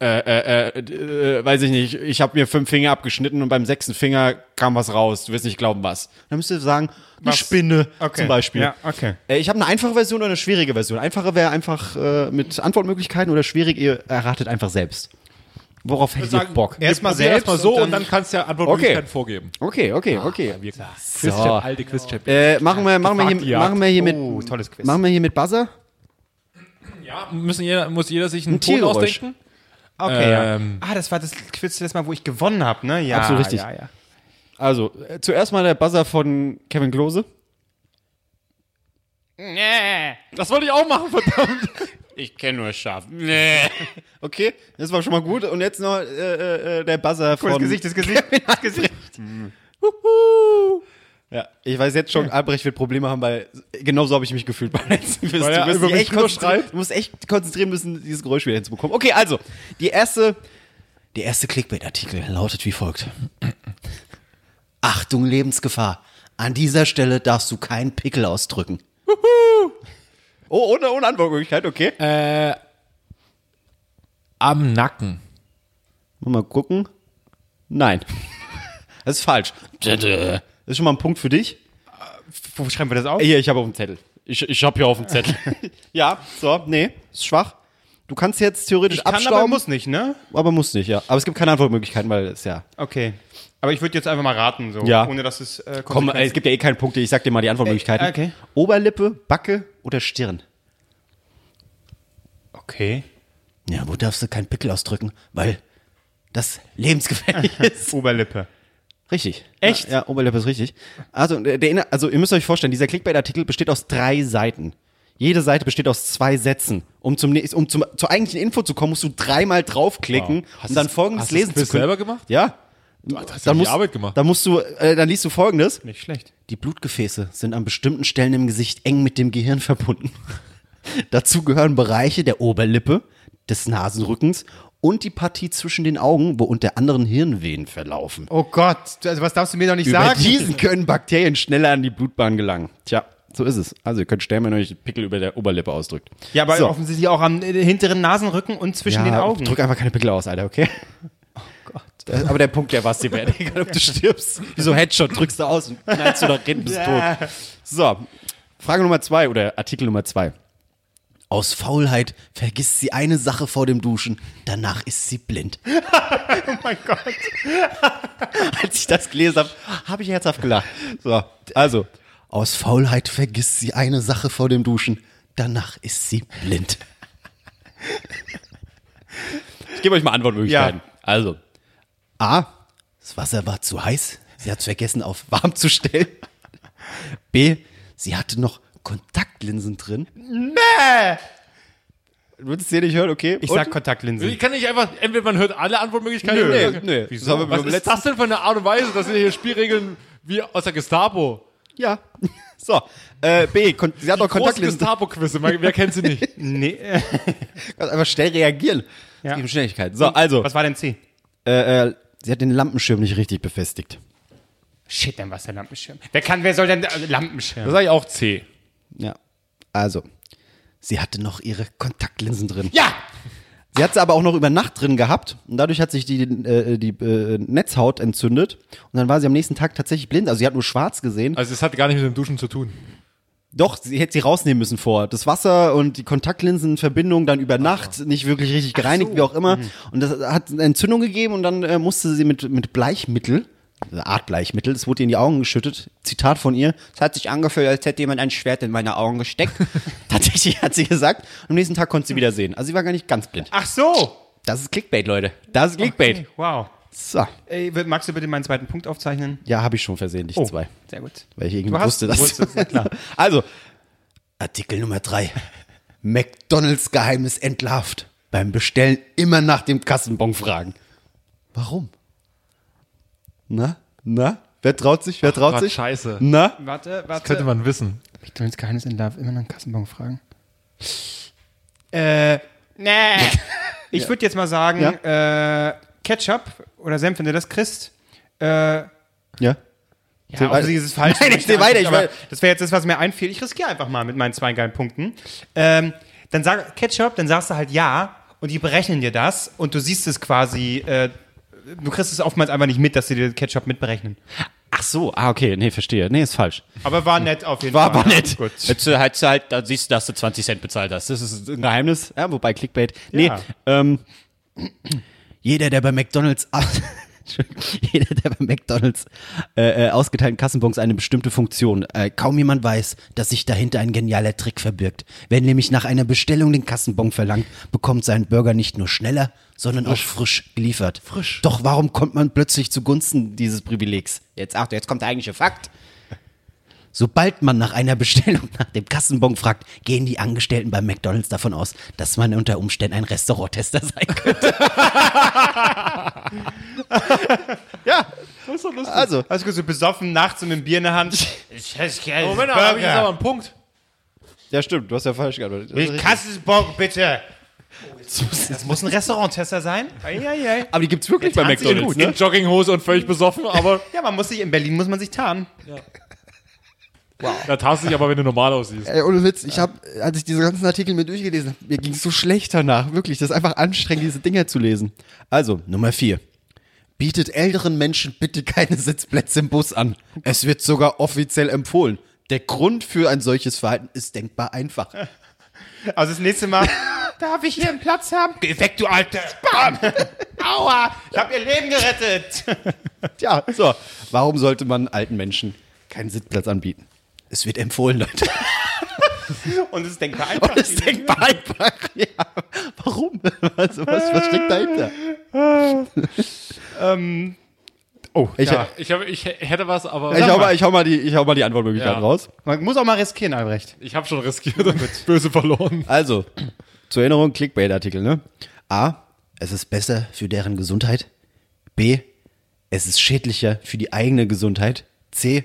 äh, äh, äh, äh, weiß ich nicht, ich habe mir fünf Finger abgeschnitten und beim sechsten Finger kam was raus. Du wirst nicht glauben, was. Dann müsst ihr sagen, eine Was? Spinne Okay. zum Beispiel. Ja, okay. Äh, ich habe eine einfache Version oder eine schwierige Version. Einfache wäre einfach äh, mit Antwortmöglichkeiten oder schwierig, ihr erratet einfach selbst. Worauf hättet ihr Bock? Erstmal selbst erstmal so und und dann, dann- kannst du ja Antwortmöglichkeiten Okay. vorgeben. Okay, okay, okay. Quizchamp, So. alte Quizchamp. Äh, machen wir, machen wir hier, machen wir hier mit, Oh, tolles Quiz. machen wir hier mit Buzzer? Ja, müssen jeder, muss jeder sich einen Ein Ton ausdenken? Okay, Ähm. ja. Ah, das war das Quiz letztes Mal, wo ich gewonnen habe, ne? Ja, Absolut richtig. Ja, ja. Also, äh, zuerst mal der Buzzer von Kevin Klose. Das wollte ich auch machen, verdammt. Ich kenne nur Schaf. Nee. Okay, das war schon mal gut. Und jetzt noch äh, äh, äh, der Buzzer Cool, das von. Gesicht, das Gesicht, das Gesicht. Ja, ich weiß jetzt schon, Albrecht wird Probleme haben, weil genau so habe ich mich gefühlt beim letzten. Weil er du, mich echt konzentrieren- du musst echt konzentrieren müssen, dieses Geräusch wieder hinzubekommen. Okay, also, die erste, der erste Clickbait-Artikel lautet wie folgt. Achtung, Lebensgefahr. An dieser Stelle darfst du keinen Pickel ausdrücken. Oh, ohne, ohne Antwortmöglichkeit, okay. Am Nacken. Mal gucken. Nein. Das ist falsch. Das ist schon mal ein Punkt für dich. Wo schreiben wir das auf? Hier, ich habe auf dem Zettel. Ich, ich habe hier auf dem Zettel. ja, so, nee, ist schwach. Du kannst jetzt theoretisch Ich kann, abstauben, aber muss nicht, ne? aber muss nicht, ja. Aber es gibt keine Antwortmöglichkeiten, weil es ja. Okay. Aber ich würde jetzt einfach mal raten, so. Ja. Ohne dass es. Äh, Komm, es gibt ja eh keine Punkte. Ich sag dir mal die Antwortmöglichkeiten. Äh, okay. Oberlippe, Backe oder Stirn? Okay. Ja, wo darfst du keinen Pickel ausdrücken? Weil das lebensgefährlich ist. Oberlippe. Richtig. Echt? Ja, ja Oberlippe ist richtig. Also, der, der, also, ihr müsst euch vorstellen, dieser Clickbait-Artikel besteht aus drei Seiten. Jede Seite besteht aus zwei Sätzen. Um, zum, um zum, zur eigentlichen Info zu kommen, musst du dreimal draufklicken, Hast um dann folgendes hast lesen zu können. selber gemacht? Ja. Ach, das hast du die musst, Arbeit gemacht. Dann musst du, äh, dann liest du folgendes. Nicht schlecht. Die Blutgefäße sind an bestimmten Stellen im Gesicht eng mit dem Gehirn verbunden. Dazu gehören Bereiche der Oberlippe, des Nasenrückens und die Partie zwischen den Augen, wo unter anderem Hirnvenen verlaufen. Oh Gott, also was darfst du mir doch nicht Über sagen? diesen können Bakterien schneller an die Blutbahn gelangen. Tja, so ist es. Also ihr könnt sterben, wenn ihr euch Pickel über der Oberlippe ausdrückt. Ja, aber So. offensichtlich auch am äh, hinteren Nasenrücken und zwischen den Augen. Drück einfach keine Pickel aus, Alter, okay? Oh Gott. Aber der Punkt, der war's dir wert. Egal, ob du stirbst. Wie so Headshot drückst du aus und knallst du nach hinten bist tot. So, Frage Nummer zwei oder Artikel Nummer zwei. Aus Faulheit vergisst sie eine Sache vor dem Duschen, danach ist sie blind. Oh mein Gott. Als ich das gelesen habe, habe ich herzhaft gelacht. So, also, aus Faulheit vergisst sie eine Sache vor dem Duschen, danach ist sie blind. Ich gebe euch mal Antwortmöglichkeiten. Also, A, das Wasser war zu heiß, sie hat es vergessen auf warm zu stellen. B, sie hatte noch Kontaktlinsen drin. Nee! Du würdest sie nicht hören, okay? Ich Und? sag Kontaktlinsen. Ich kann nicht einfach, entweder man hört alle Antwortmöglichkeiten Nö, oder nee, nee. Wieso? Das haben wir Was ist letzten- das denn für eine Art und Weise? Das sind hier Spielregeln wie aus der Gestapo. Ja. So, äh, B, kon sie hat noch Große Kontaktlinsen. Gestapo-Quizze, wer kennt sie nicht? Nee. äh, Kannst einfach schnell reagieren. Ja. Es geht um Schnelligkeit. So, also, Was war denn C? äh, äh, sie hat den Lampenschirm nicht richtig befestigt. Shit, dann war es der Lampenschirm. Wer kann, wer soll denn also Lampenschirm? Das sage ich auch C. Ja. Also, sie hatte noch ihre Kontaktlinsen drin. Ja! Sie hat sie aber auch noch über Nacht drin gehabt und dadurch hat sich die, äh, die äh, Netzhaut entzündet und dann war sie am nächsten Tag tatsächlich blind. Also sie hat nur schwarz gesehen. Also es hat gar nicht mit dem Duschen zu tun. Doch, sie hätte sie rausnehmen müssen vor. Das Wasser und die Kontaktlinsenverbindung dann über Nacht nicht wirklich richtig gereinigt, wie auch immer. Und das hat eine Entzündung gegeben und dann äh, musste sie mit, mit Bleichmittel, eine Art Bleichmittel, das wurde ihr in die Augen geschüttet. Zitat von ihr. Es hat sich angefühlt, als hätte jemand ein Schwert in meine Augen gesteckt. Tatsächlich hat sie gesagt. Und am nächsten Tag konnte sie wieder sehen. Also sie war gar nicht ganz blind. Ach so! Das ist Clickbait, Leute. Das ist Clickbait. Okay, wow. So. Ey, magst du bitte meinen zweiten Punkt aufzeichnen? Ja, habe ich schon versehentlich zwei. Sehr gut. Weil ich irgendwie wusste, dass. wusstest, ja klar. also, Artikel Nummer drei. McDonalds Geheimnis entlarvt. Beim Bestellen immer nach dem Kassenbon fragen. Warum? Na? Na? Wer traut sich? Wer traut Gott, sich? scheiße. Na? Warte, warte. Könnte man wissen. McDonalds Geheimnis in Love, immer noch einen Kassenbon fragen. Äh, nee. Ich würde jetzt mal sagen, äh, Ketchup oder Senf, wenn du das kriegst. Äh, ja, Ja. Zähl weiter. offensichtlich ist es falsch. Nein, ich zähl weiter, ich das wäre jetzt das, was mir einfiel. Ich riskiere einfach mal mit meinen zwei geilen Punkten. Ähm, dann sag Ketchup, dann sagst du halt ja und die berechnen dir das und du siehst es quasi, äh, du kriegst es oftmals einfach nicht mit, dass sie dir Ketchup mitberechnen. Ach so, ah, okay. Nee, verstehe. Nee, ist falsch. Aber war nett auf jeden War Fall. aber nett. Gut. Jetzt äh, halt, halt, da siehst du, dass du 20 Cent bezahlt hast. Das ist ein Geheimnis. Ja, wobei Clickbait. Nee, Ja. ähm, jeder, der bei McDonalds jeder, der bei McDonalds äh, äh, ausgeteilten Kassenbons eine bestimmte Funktion. Äh, kaum jemand weiß, dass sich dahinter ein genialer Trick verbirgt. Wer nämlich nach einer Bestellung den Kassenbon verlangt, bekommt seinen Burger nicht nur schneller, sondern auch frisch geliefert. Frisch. Doch warum kommt man plötzlich zugunsten dieses Privilegs? Jetzt Achtung, jetzt kommt der eigentliche Fakt. Sobald man nach einer Bestellung nach dem Kassenbon fragt, gehen die Angestellten bei McDonalds davon aus, dass man unter Umständen ein Restauranttester sein könnte. ja, also, Also gut, so besoffen, nachts und mit dem Bier in der Hand. Moment, aber habe ich jetzt aber einen Punkt. ja stimmt, du hast ja falsch geantwortet. Mit Kassenbon, bitte. Das muss ein Restauranttester sein? Eieiei. Aber die gibt's wirklich bei tarnt sich McDonalds, gut, ne? In Jogginghose und völlig besoffen, aber Ja, man muss sich, in Berlin muss man sich tarnen. Da tarnst du dich aber, wenn du normal aussiehst. Ey, ohne Witz, ich habe, als ich diese ganzen Artikel mir durchgelesen habe, mir ging es so schlecht danach. Wirklich, das ist einfach anstrengend, diese Dinger zu lesen. Also, Nummer vier. Bietet älteren Menschen bitte keine Sitzplätze im Bus an. Es wird sogar offiziell empfohlen. Der Grund für ein solches Verhalten ist denkbar einfach. Also das nächste Mal, darf ich hier einen Platz haben? Geh weg, du Alte. Bam. Aua, ich hab ihr Leben gerettet. Tja, so. Warum sollte man alten Menschen keinen Sitzplatz anbieten? Es wird empfohlen, Leute. Und es ist denkbar einfach. Und es ist denkbar einfach. Ja. Warum? Also, was, was steckt dahinter? Oh, Ich, ja. Ich, hab, ich hätte was, aber ich, hau mal, ich, hau mal die, ich hau mal die Antwortmöglichkeiten Ja. raus. Man muss auch mal riskieren, Albrecht. ich habe schon riskiert und böse verloren. Also, zur Erinnerung, Clickbait-Artikel, ne? A. Es ist besser für deren Gesundheit. B. Es ist schädlicher für die eigene Gesundheit. C.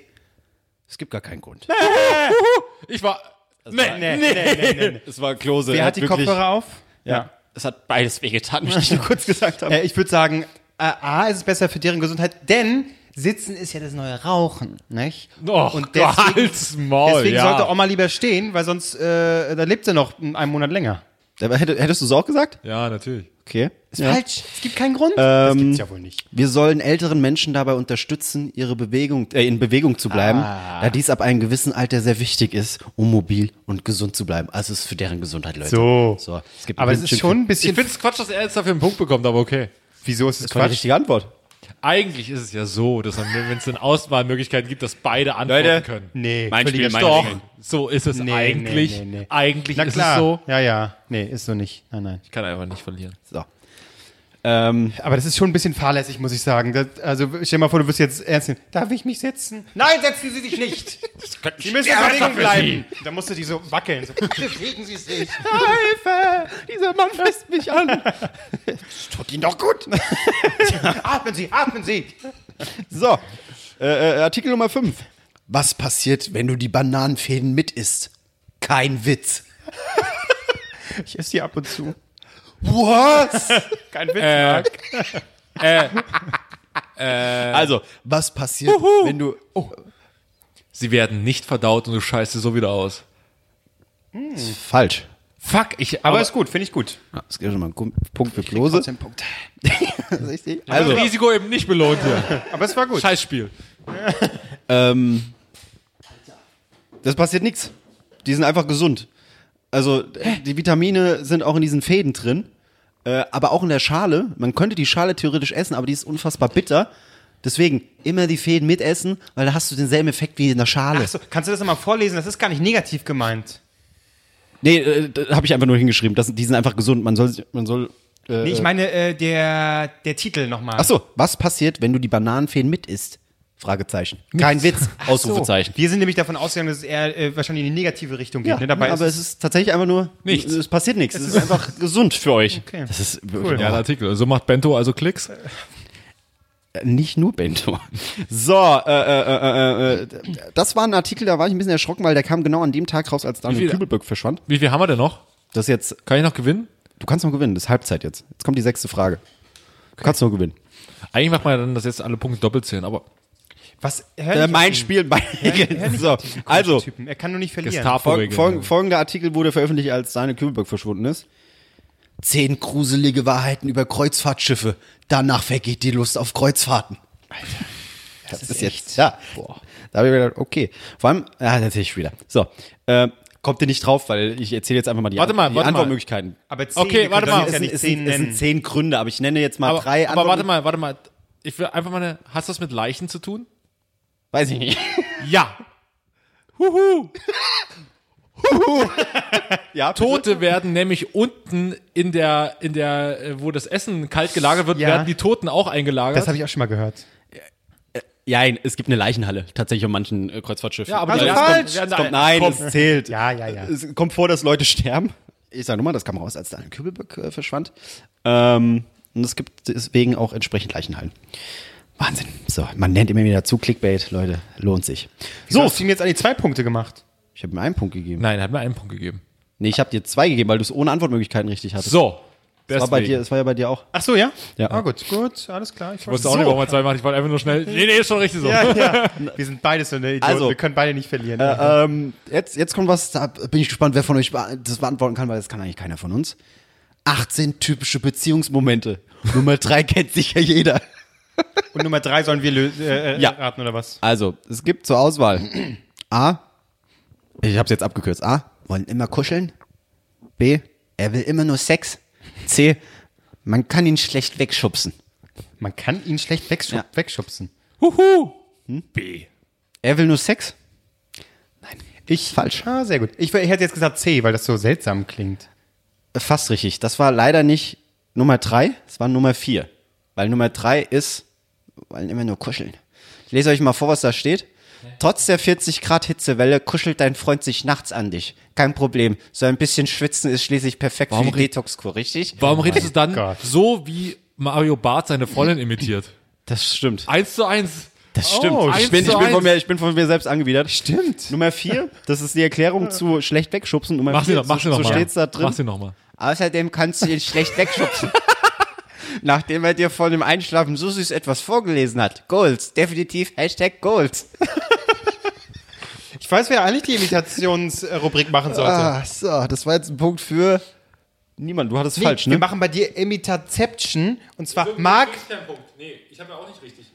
Es gibt gar keinen Grund. Ich war. Nee, nee, nee, nee, nee. Es war Klose. Wer er hat die wirklich- Kopfhörer auf? Ja. Es hat beides wehgetan, möchte ich nur kurz gesagt haben. Äh, ich würde sagen, äh, A, ist es besser für deren Gesundheit, denn Sitzen ist ja das neue Rauchen, nicht? Och, Und deswegen, Maul, deswegen ja. sollte Oma lieber stehen, weil sonst, äh, da lebt sie noch einen Monat länger. Hättest du es auch gesagt? Ja, natürlich. Okay. Ist falsch. Es gibt keinen Grund. das gibt's ja wohl nicht. Wir sollen älteren Menschen dabei unterstützen, ihre Bewegung, äh, in Bewegung zu bleiben, Ah. da dies ab einem gewissen Alter sehr wichtig ist, um mobil und gesund zu bleiben. Also es ist für deren Gesundheit, Leute. So. so es gibt Aber es ist schon ein Ich bisschen. finde es Quatsch, dass er jetzt dafür einen Punkt bekommt, aber okay. Wieso ist es Das war die Quatsch? richtige Antwort. Eigentlich ist es ja so, dass man, wenn es eine Auswahlmöglichkeit gibt, dass beide antworten Leute, können. Nee, Mein Spiel, meine Stopp. Regeln. So ist es Nee, eigentlich. nee, nee, nee. Eigentlich Na ist klar. es so. Ja, ja. Nee, ist so nicht. Nein, nein. Ich kann einfach nicht verlieren. So. Ähm, Aber das ist schon ein bisschen fahrlässig, muss ich sagen. Das, also stell dir mal vor, du wirst jetzt ernst nehmen. Darf ich mich setzen? Nein, setzen Sie sich nicht. Sie müssen in Bewegung bleiben. Da musst du die so wackeln. So, bewegen Sie sich. Hilfe! Dieser Mann fasst mich an. Tut Ihnen doch gut. atmen Sie, atmen Sie. So, äh, äh, Artikel Nummer 5. Was passiert, wenn du die Bananenfäden mit isst? Kein Witz. Ich esse die ab und zu. Was? Kein Witz, Marc. also, was passiert, wenn du... Oh, Sie werden nicht verdaut und du scheißt sie so wieder aus. falsch. Fuck, ich. Aber ist gut, finde ich gut. Ja, Das gibt schon mal einen Punkt für Klose. Punkt. Richtig. also Also, Risiko eben nicht belohnt hier. Aber es war gut. Scheißspiel. ähm, das passiert nichts. Die sind einfach gesund. Also, äh, die Vitamine sind auch in diesen Fäden drin, äh, aber auch in der Schale. Man könnte die Schale theoretisch essen, aber die ist unfassbar bitter. Deswegen immer die Fäden mitessen, weil da hast du denselben Effekt wie in der Schale. Achso, kannst du das nochmal vorlesen? Das ist gar nicht negativ gemeint. Nee, äh, habe ich einfach nur hingeschrieben. Das, die sind einfach gesund. Man soll, man soll. Äh, Nee, ich meine äh, der, der Titel nochmal. Ach so, was passiert, wenn du die Bananenfeen mit isst? Fragezeichen. Kein Witz. Ausrufezeichen. Wir sind nämlich davon ausgegangen, dass es eher äh, wahrscheinlich in die negative Richtung geht. ne? Dabei aber ist es ist tatsächlich einfach nur Nichts. Es passiert nichts. Es ist einfach gesund für euch. Okay. Das ist Ja, der Artikel. So macht Bento also Klicks. nicht nur Bento. So, äh, äh, äh, äh, das war ein Artikel, da war ich ein bisschen erschrocken, weil der kam genau an dem Tag raus, als Daniel viel- Kübelböck verschwand. Wie viel haben wir denn noch? Das ist jetzt, Kann ich noch gewinnen? du kannst noch gewinnen, das ist Halbzeit jetzt. Jetzt kommt die sechste Frage. Du kannst noch gewinnen. Eigentlich macht man ja dann, dass jetzt alle Punkte doppelt zählen, aber was? Hör Äh, mein. Spiel, mein Regeln. So, also, Typen. Er kann nur nicht verlieren. Fol fol folgender Artikel wurde veröffentlicht, als Daniel Kübelberg verschwunden ist. Zehn gruselige Wahrheiten über Kreuzfahrtschiffe. Danach vergeht die Lust auf Kreuzfahrten. Alter, das, ist, jetzt, ja. Da habe ich mir gedacht, okay. Vor allem, ja, natürlich wieder. So, äh, kommt ihr nicht drauf, weil ich erzähle jetzt einfach mal die, Warte mal, die warte mal. Antwortmöglichkeiten. Aber zehn, Okay, warte mal. das Es, Ja es, zehn es sind zehn Gründe, aber ich nenne jetzt mal aber, drei aber warte mal, warte mal. Ich will einfach mal eine, hast du das mit Leichen zu tun? Weiß ich nicht. Ja. Ja, Tote werden nämlich unten in der, in der, äh, wo das Essen kalt gelagert wird, Ja. werden die Toten auch eingelagert. Das habe ich auch schon mal gehört. Ja, es gibt eine Leichenhalle, tatsächlich auf manchen äh, Kreuzfahrtschiffen. ja, aber Also die falsch. werden- Es werden kommt, da- nein, komm. es zählt. Ja, ja, ja. Es kommt vor, dass Leute sterben. Ich sage nur mal, das kam raus, als Daniel Kübelböck äh, verschwand. Ähm, und es gibt deswegen auch entsprechend Leichenhallen. Wahnsinn. So, man nennt immer wieder zu Clickbait, Leute, lohnt sich. So, So, hast du ihm jetzt an die zwei Punkte gemacht? ich habe mir einen Punkt gegeben. Nein, er hat mir einen Punkt gegeben. Nee, ich habe dir zwei gegeben, weil du es ohne Antwortmöglichkeiten richtig hattest. So. das war, bei dir, das war ja bei dir auch. Ach so, ja? Ja. Ah, gut, gut, alles klar. Ich Ich wusste auch nicht, warum er zwei macht. Ich wollte einfach nur schnell. Nee, nee, ist schon richtig so. Ja, ja. Wir sind beide so eine Idioten. Also- wir können beide nicht verlieren. Äh, ähm, jetzt, jetzt kommt was, da bin ich gespannt, wer von euch das beantworten kann, weil das kann eigentlich keiner von uns. 18 typische Beziehungsmomente. Nummer drei kennt sicher jeder. Und Nummer drei sollen wir äh, äh, Ja. raten, oder was? Also, es gibt zur Auswahl A, ich habe es jetzt abgekürzt. A, wollen immer kuscheln. B, er will immer nur Sex. C, man kann ihn schlecht wegschubsen. Man kann ihn schlecht wegschub Ja. wegschubsen. Huhu. B. Er will nur Sex? Ich, Falsch. Ah, sehr gut. Ich, ich hätte jetzt gesagt C, weil das so seltsam klingt. Fast richtig. Das war leider nicht Nummer drei, es war Nummer vier. Weil Nummer drei ist wollen immer nur kuscheln. Ich lese euch mal vor, was da steht. Trotz der 40 Grad Hitzewelle kuschelt dein Freund sich nachts an dich. Kein Problem. So ein bisschen schwitzen ist schließlich perfekt Warum für die Detox-Kur, richtig? Warum redest du dann Gott. so, wie Mario Barth seine Freundin imitiert? Das stimmt. Eins zu eins. Das stimmt. eins ich, bin, ich, bin von mir, ich bin von mir selbst angewidert. Stimmt. Nummer vier, das ist die Erklärung zu schlecht wegschubsen. Nummer Mach sie vier, noch, mach sie so, noch so mal. steht's da drin. Mach sie noch mal. Außerdem kannst du ihn schlecht wegschubsen. Nachdem er dir vor dem Einschlafen so süß etwas vorgelesen hat. Goals. Definitiv Hashtag Goals. Ich weiß, wer eigentlich die Imitationsrubrik machen sollte. Ah, so, das war jetzt ein Punkt für niemand. Du hattest Nee, falsch, Wir ne? machen bei dir Imitaception. Und zwar Marc. Nee, ich habe ja auch nicht richtig.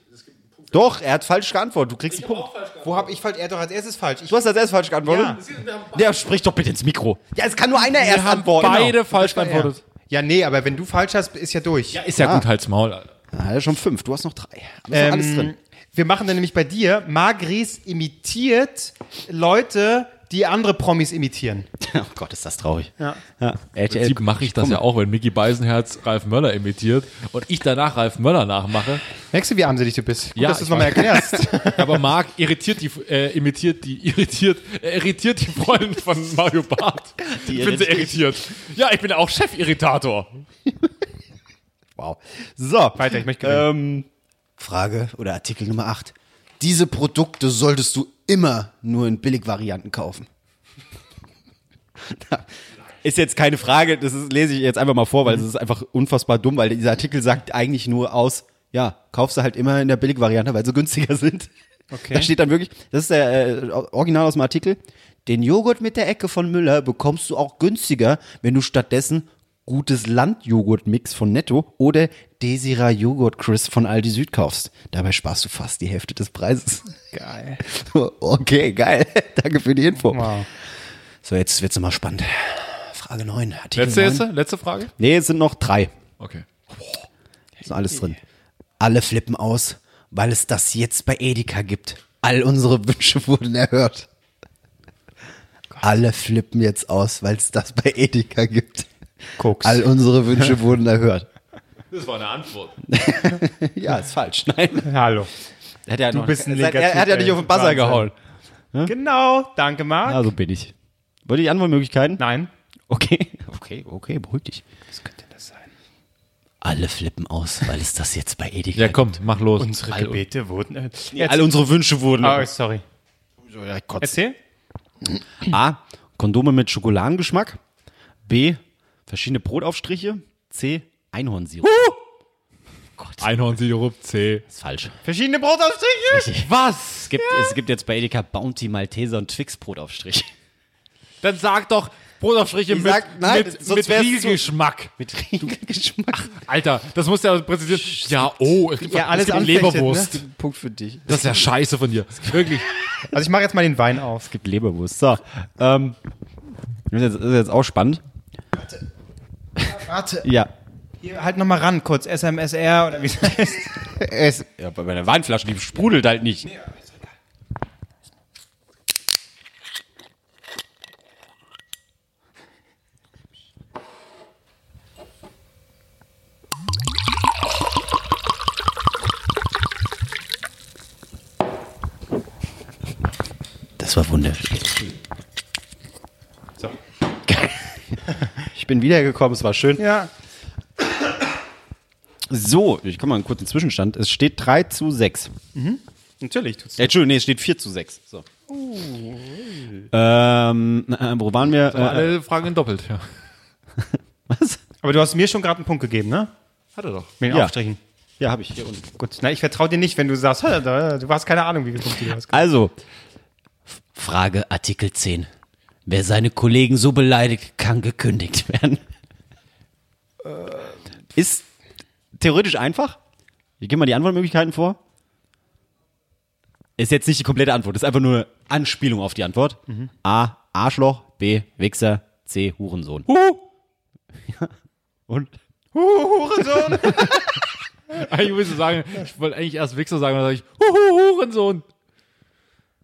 Doch, er hat falsch geantwortet. Du kriegst einen Punkt. Wo habe ich falsch? Er hat doch als erstes falsch. Ich, Du hast als erstes falsch geantwortet? Ja. Der sprich doch bitte ins Mikro. Ja, es kann nur einer erst antworten. Beide falsch geantwortet. Ja, nee, aber wenn du falsch hast, ist ja durch. Ist ja gut, halt's Maul. Alter. Ah, ja, schon fünf. Du hast noch drei. Aber ist noch alles drin. Ähm, wir machen dann nämlich bei dir, Margries imitiert Leute, die andere Promis imitieren. Oh Gott, ist das traurig. Ja. Ja. Im. Prinzip mache ich das ja auch, wenn Mickey Beisenherz Ralf Möller imitiert und ich danach Ralf Möller nachmache. Merkst du, wie armselig du bist? Gut, Ja, dass du es nochmal erklärst. Aber Marc irritiert die, äh, imitiert die, irritiert, äh, irritiert die Freundin von Mario Barth. Ich bin sehr irritiert. Ja, ich bin auch Chef-Irritator. Wow. So. Weiter, ich möchte gewinnen. Ähm, Frage oder Artikel Nummer 8. Diese Produkte solltest du immer nur in Billigvarianten kaufen. ist jetzt keine Frage, das ist, lese ich jetzt einfach mal vor, weil es ist einfach unfassbar dumm, weil dieser Artikel sagt eigentlich nur aus, ja, kaufst du halt immer in der Billigvariante, weil sie günstiger sind. Okay. Da steht dann wirklich, das ist der äh, Original aus dem Artikel, den Joghurt mit der Ecke von Müller bekommst du auch günstiger, wenn du stattdessen gutes Landjoghurt-Mix von Netto oder Desira Joghurt Chris von Aldi Süd kaufst. Dabei sparst du fast die Hälfte des Preises. Geil. Okay, geil. Danke für die Info. Wow. So, jetzt wird's nochmal spannend. Frage 9. Artikel Letzte 9. jetzt? Letzte Frage? Nee, es sind noch drei. Okay. Ist alles drin. Alle flippen aus, weil es das jetzt bei Edeka gibt. All unsere Wünsche wurden erhört. Alle flippen jetzt aus, weil es das bei Edeka gibt. Koks. All unsere Wünsche wurden erhört. Das war eine Antwort. Ja, ist falsch. Nein. Hallo. Er hat ja noch, bist ein er, er, hat ja nicht auf den Buzzer gehauen. Genau. Danke, Marc. Ja, so bin ich. Wollt ihr die Antwortmöglichkeiten? Nein. Okay, okay, okay, beruhig dich. Was könnte das sein? Alle flippen aus, weil es das jetzt bei Edeka Ja, komm, mach los. Unsere Gebete wurden. Äh. All unsere Wünsche wurden oh, sorry. Erzähl. A. Kondome mit Schokoladengeschmack. B. Verschiedene Brotaufstriche. C. Einhornsirup. Einhornsirup C. Ist falsch. Verschiedene Brotaufstriche. Was? Es gibt, es gibt jetzt bei Edeka Bounty Malteser und Twix Brotaufstrich. Dann sag doch Brotaufstriche Ich mit, sag- nein, mit, mit Riegelgeschmack. Mit Geschmack. Alter, das muss ja präzisieren. Ja, oh, es gibt, Ja, alles es gibt anfechtet, Leberwurst. Punkt für dich. Das ist ja scheiße von dir. Wirklich. Also ich mache jetzt mal den Wein auf. Es gibt Leberwurst. So. Ähm, das ist jetzt, das ist jetzt auch spannend. Warte. Ja. Hier, halt nochmal ran, kurz. SMSR oder wie es heißt. Es, ja, bei meiner Weinflasche, die sprudelt halt nicht. Das war wunderschön. So. Ich bin wiedergekommen, es war schön. Ja. So, ich komme mal einen kurzen Zwischenstand. Es steht 3 zu 6. Natürlich tut's. Äh, Entschuldigung, nee, es steht 4 zu 6. So. Ähm, äh, wo waren wir? Äh, Alle Fragen doppelt, ja. was? Aber du hast mir schon gerade einen Punkt gegeben, ne? Hat er doch. Mit den Ja. Aufstrichen. Ja, habe ich hier unten. Gut. Na, ich vertraue dir nicht, wenn du sagst, "Hä, da- du hast keine Ahnung, wie viele Punkte du hast. Also, Frage Artikel 10. Wer seine Kollegen so beleidigt, kann gekündigt werden. Ist theoretisch einfach. Ich gebe mal die Antwortmöglichkeiten vor. Ist jetzt nicht die komplette Antwort, ist einfach nur eine Anspielung auf die Antwort. A. Arschloch. B. Wichser. C. Hurensohn. Ja. Und? Hurensohn! Eigentlich müsste ich sagen, ich wollte eigentlich erst Wichser sagen, dann sage ich, Huhu, Hurensohn.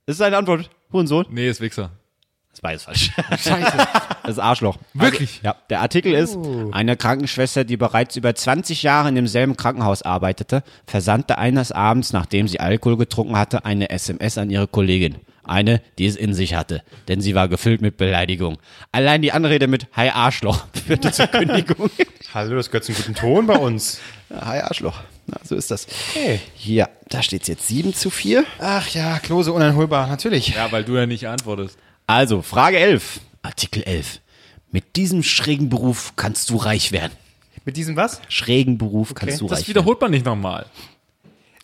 Ist das deine Antwort? Hurensohn? Nee, ist Wichser. Ist beides falsch. Scheiße. Das ist Arschloch. Wirklich? Ja, der Artikel ist, eine Krankenschwester, die bereits über 20 Jahre in demselben Krankenhaus arbeitete, versandte eines Abends, nachdem sie Alkohol getrunken hatte, eine SMS an ihre Kollegin. Eine, die es in sich hatte, denn sie war gefüllt mit Beleidigung. Allein die Anrede mit Hi Arschloch führte zur Kündigung. Hallo, das gehört zum guten Ton bei uns. Hi Arschloch. Na, so ist das. Okay. Ja, da steht es jetzt 7 zu 4. Ach ja, Klose uneinholbar, natürlich. Ja, weil du ja nicht antwortest. Also, Frage 11. Artikel 11. Mit diesem schrägen Beruf kannst du reich werden. Mit diesem was? Schrägen Beruf kannst du Das reich werden. wiederholt man nicht nochmal.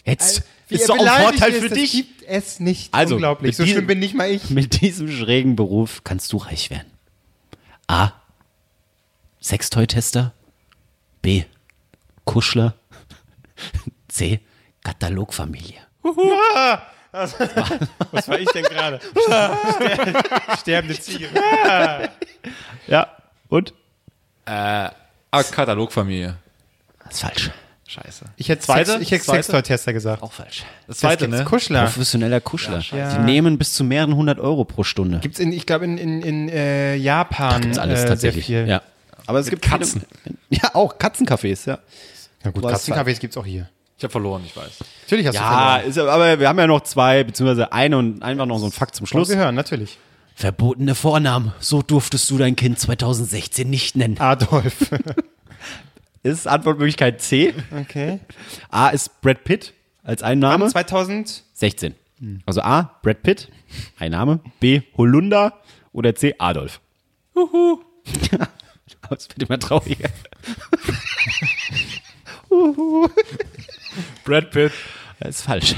Jetzt Wie ist doch ein Vorteil ist, für das dich. gibt es nicht. Also, Unglaublich. So diesem- schlimm bin nicht mal ich. Mit diesem schrägen Beruf kannst du reich werden. A. Sextoy-Tester. B. Kuschler. C. Katalogfamilie. Was war ich denn gerade? Sterbende Ziege. Ja. Und? Ah, Katalogfamilie. Das ist falsch. Scheiße. Ich hätte Zweite? Sex, ich hätte Zweite? Sextoy-Tester gesagt. Auch falsch. Das zweite, gibt's ne? Kuschler. Professioneller Kuschler. Ja. Die nehmen bis zu mehreren hundert Euro pro Stunde. Gibt's in, ich glaube, in, in, in äh, Japan Gibt's alles äh, tatsächlich. sehr viel. Ja. Aber es gibt Katzen. Viele, ja, auch Katzencafés, ja. Na gut, Katzencafés gibt's auch hier. Ich habe verloren, ich weiß. Natürlich hast Ja, du verloren. ist, aber wir haben ja noch zwei, beziehungsweise eine und einfach noch so ein Fakt zum Schluss. Wir hören, natürlich. Verbotene Vornamen. So durftest du dein Kind 2016 nicht nennen. Adolf. Ist Antwortmöglichkeit C. Okay. A ist Brad Pitt als ein Name. 2000. 16. Also A, Brad Pitt, ein Name. B, Holunder. Oder C, Adolf. Huhu. Aber es wird immer trauriger. Brad Pitt. Das ist falsch.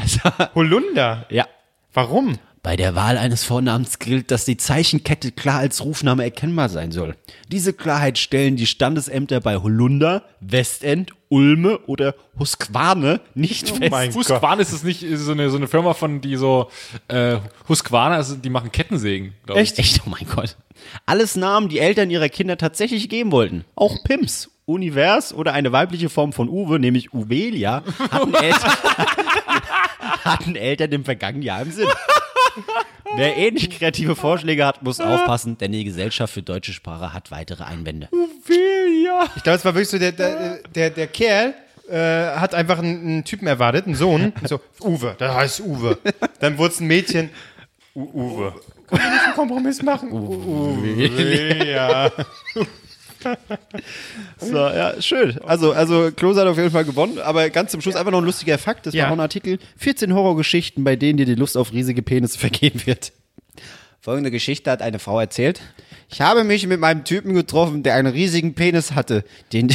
Holunder. ja. Warum? Bei der Wahl eines Vornamens gilt, dass die Zeichenkette klar als Rufname erkennbar sein soll. Diese Klarheit stellen die Standesämter bei Holunder, Westend, Ulme oder Husqvarna nicht fest. mein Husqvarna ist es nicht ist so eine, so eine Firma von, die so, äh, Husqvarna, also die machen Kettensägen, glaub ich. Echt? Echt? Oh mein Gott. Alles Namen, die Eltern ihrer Kinder tatsächlich geben wollten. Auch Pimps, Univers oder eine weibliche Form von Uwe, nämlich Uvelia, hatten Eltern, hatten Eltern im vergangenen Jahr im Sinn. Wer ähnlich kreative Vorschläge hat, muss aufpassen, denn die Gesellschaft für deutsche Sprache hat weitere Einwände. Ich glaube, es war wirklich so, der, der, der, der Kerl äh, hat einfach einen, einen Typen erwartet, einen Sohn. So, Uwe, der heißt Uwe. Dann wurde es ein Mädchen. U Uwe. Können wir nicht einen Kompromiss machen? Uwe, ja. So, ja, schön. Also, also Klose hat auf jeden Fall gewonnen, aber ganz zum Schluss einfach noch ein lustiger Fakt. Das Ja. war noch ein Artikel. 14 Horrorgeschichten, bei denen dir die Lust auf riesige Penisse vergehen wird. Folgende Geschichte hat eine Frau erzählt. Ich habe mich mit meinem Typen getroffen, der einen riesigen Penis hatte, den,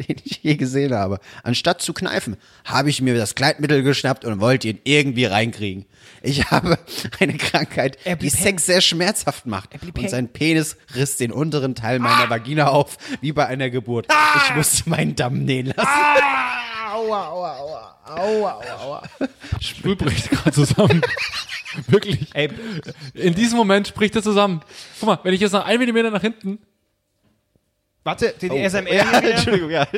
den ich je gesehen habe. Anstatt zu kneifen, habe ich mir das Kleidmittel geschnappt und wollte ihn irgendwie reinkriegen. Ich habe eine Krankheit, die Sex sehr schmerzhaft macht. Und sein Penis riss den unteren Teil meiner Vagina auf, wie bei einer Geburt. Ich musste meinen Damm nähen lassen. Stuhl bricht gerade zusammen. Wirklich. Ey, In diesem Moment bricht er zusammen. Guck mal, wenn ich jetzt noch einen Millimeter nach hinten. Warte, die, die SMR ja. Entschuldigung, ja.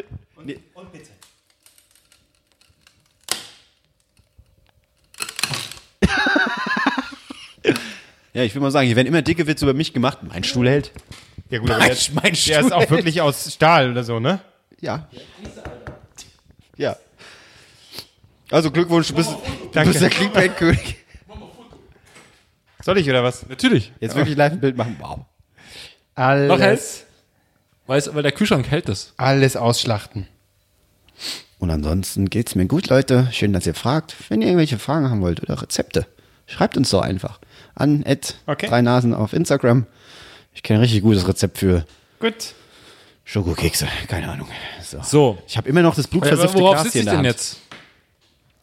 Ja, ich will mal sagen, hier werden immer dicke Witze über mich gemacht. Mein Stuhl hält. Ja gut, aber Mein, der, mein der Stuhl ist auch wirklich aus Stahl oder so, ne? Ja. Ja. Also Glückwunsch, du bist, du Danke. bist der Clickbait-König. Soll ich oder was? Natürlich. Jetzt wirklich live ein Bild machen. Wow. Alles, Noch? Weiß, weil der Kühlschrank hält es. alles ausschlachten. Und ansonsten geht's mir gut, Leute. Schön, dass ihr fragt. Wenn ihr irgendwelche Fragen haben wollt oder Rezepte, schreibt uns doch einfach an Okay. drei Nasen auf Instagram. Ich kenne ein richtig gutes Rezept für Gut. Schokokekse. Keine Ahnung. So. So. Ich habe immer noch das blutversiffte Worauf Glas sitze hier ich in der denn Hand. jetzt?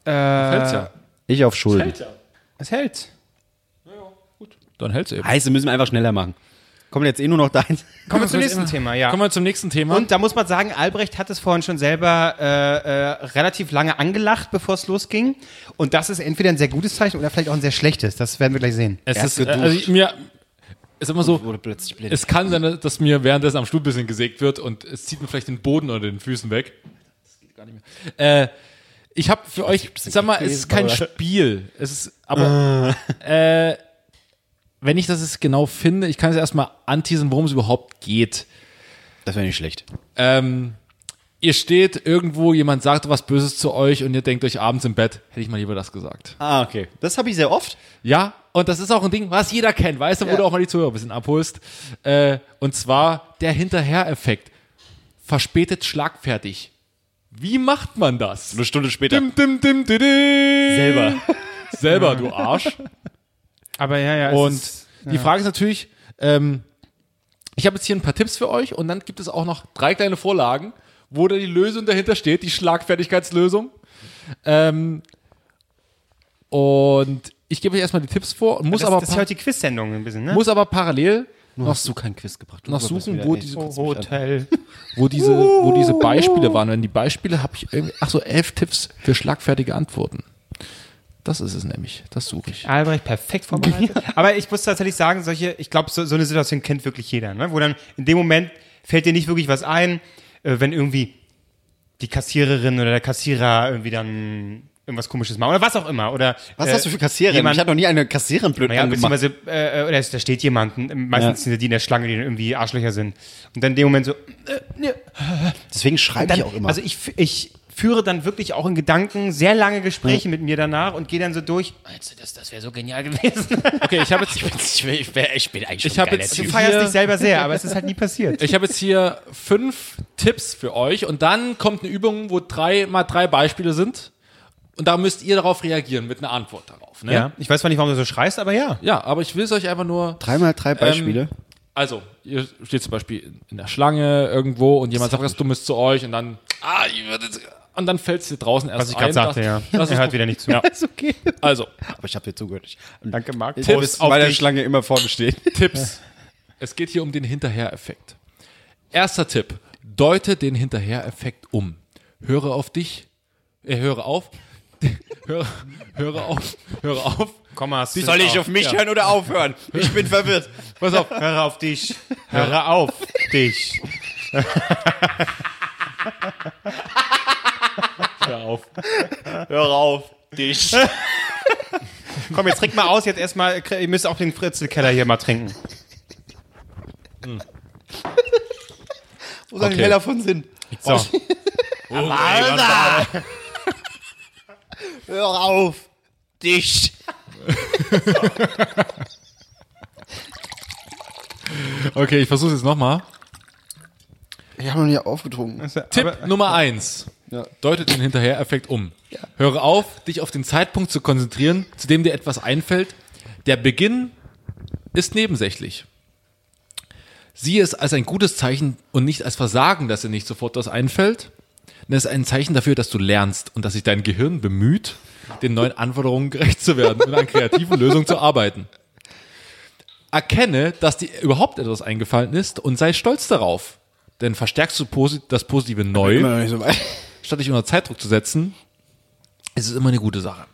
Äh, Hält's ja. Ich auf Schulden. Es hält. Dann hält's eben. Heißt, wir müssen wir einfach schneller machen. Kommen jetzt eh nur noch deins. Kommen wir zum nächsten Thema, ja. Kommen wir zum nächsten Thema. Und da muss man sagen, Albrecht hat es vorhin schon selber äh, äh, relativ lange angelacht, bevor es losging. Und das ist entweder ein sehr gutes Zeichen oder vielleicht auch ein sehr schlechtes. Das werden wir gleich sehen. es ist, äh, geduscht. also ich- mir, ist immer so, Wurde plötzlich blind. es kann sein, dass mir währenddessen am Stuhl ein bisschen gesägt wird und es zieht mir vielleicht den Boden unter den Füßen weg. Das geht gar nicht mehr. Äh, ich habe für euch, sag mal, es ist kein Spiel. Es ist, aber äh, wenn ich das jetzt genau finde, ich kann es erstmal anteasen, worum es überhaupt geht. Das wäre nicht schlecht. Ähm, ihr steht irgendwo, jemand sagt was Böses zu euch und ihr denkt euch abends im Bett, hätte ich mal lieber das gesagt. Ah, okay. Das habe ich sehr oft. Ja, und das ist auch ein Ding, was jeder kennt, weißt du, wo Ja. du auch mal die Zuhörer ein bisschen abholst. Äh, und zwar der Hinterher-Effekt. Verspätet schlagfertig. Wie macht man das? Eine Stunde später. Dim, dim, dim, dim, dim. Selber. Selber, du Arsch. Aber ja, ja. Und ist- die Frage ist natürlich, ähm, ich habe jetzt hier ein paar Tipps für euch und dann gibt es auch noch drei kleine Vorlagen, wo da die Lösung dahinter steht, die Schlagfertigkeitslösung. Ähm, und ich gebe euch erstmal die Tipps vor und muss, das, aber, das ist heute die Quiz-Sendung ein bisschen, ne? muss aber parallel noch, Hast du keinen Quiz gebracht? Du noch suchen, wo diese, Hotel. wo, diese, wo diese Beispiele waren. Wenn die Beispiele habe ich irgendwie, ach so, elf Tipps für schlagfertige Antworten. Das ist es nämlich. Das suche ich. Albrecht perfekt vorbereitet. Aber ich muss tatsächlich sagen, solche, ich glaube, so, so eine Situation kennt wirklich jeder, ne? wo dann in dem Moment fällt dir nicht wirklich was ein, äh, wenn irgendwie die Kassiererin oder der Kassierer irgendwie dann irgendwas komisches machen oder was auch immer. Oder, Was äh, hast du für Kassiererin? jemand- Ich hatte noch nie eine Kassiererin blöd Naja, angemacht. beziehungsweise, äh, oder es- da steht jemand, meistens sind die in der Schlange, die dann irgendwie Arschlöcher sind. Und dann in dem Moment so, Deswegen schreibe ich auch immer. Also ich, ich führe dann wirklich auch in Gedanken sehr lange Gespräche mit mir danach und gehe dann so durch. Meinst du, das, das wäre so genial gewesen? Okay, ich habe jetzt, ich, will- ich, wär- ich bin eigentlich schon ich ein geiler jetzt Du feierst dich selber sehr, aber es ist halt nie passiert. Ich habe jetzt hier fünf Tipps für euch und dann kommt eine Übung, wo drei mal drei Beispiele sind und da müsst ihr darauf reagieren mit einer Antwort darauf. Ne? Ja, ich weiß zwar nicht, warum du so schreist, aber ja. ja, aber ich will es euch einfach nur. Dreimal drei Beispiele. Also, ihr steht zum Beispiel in der Schlange irgendwo und jemand sagt was Dummes zu euch und dann, ah, ich würde jetzt, und dann fällt es dir draußen erst Was ich gerade sagte, ja. Das er ist hört wieder nicht zu. Ja. ist okay. Also, Aber ich habe dir zugehört. Ich, Danke, Marc. ich Tipps muss auf bei der. Schlange immer vorne stehen. Tipps. Es geht hier um den Hinterher-Effekt. Erster Tipp. Deute den Hinterher-Effekt um. Höre auf dich. Äh, höre auf. höre, höre auf. Höre auf. Kommas. Soll ich auf mich hören oder aufhören? Ich bin verwirrt. Pass auf. Höre auf dich. Höre auf dich. Hör auf. Hör auf. Dich. Komm, jetzt trink mal aus. Jetzt erstmal, ihr müsst auch den Fritzelkeller hier mal trinken. Wo soll Okay. ich heller von Sinn? So. Hör auf. Dich. Okay, ich versuche es jetzt nochmal. Ich habe noch nie aufgetrunken. Tipp Nummer eins. Deute den Hinterher-Effekt um. Höre auf, dich auf den Zeitpunkt zu konzentrieren, zu dem dir etwas einfällt. Der Beginn ist nebensächlich. Siehe es als ein gutes Zeichen und nicht als Versagen, dass dir nicht sofort was einfällt. Denn es ist ein Zeichen dafür, dass du lernst und dass sich dein Gehirn bemüht, den neuen Anforderungen gerecht zu werden und an kreativen Lösungen zu arbeiten. Erkenne, dass dir überhaupt etwas eingefallen ist und sei stolz darauf. Denn verstärkst du das Positive neu, So statt dich unter Zeitdruck zu setzen, ist es immer eine gute Sache.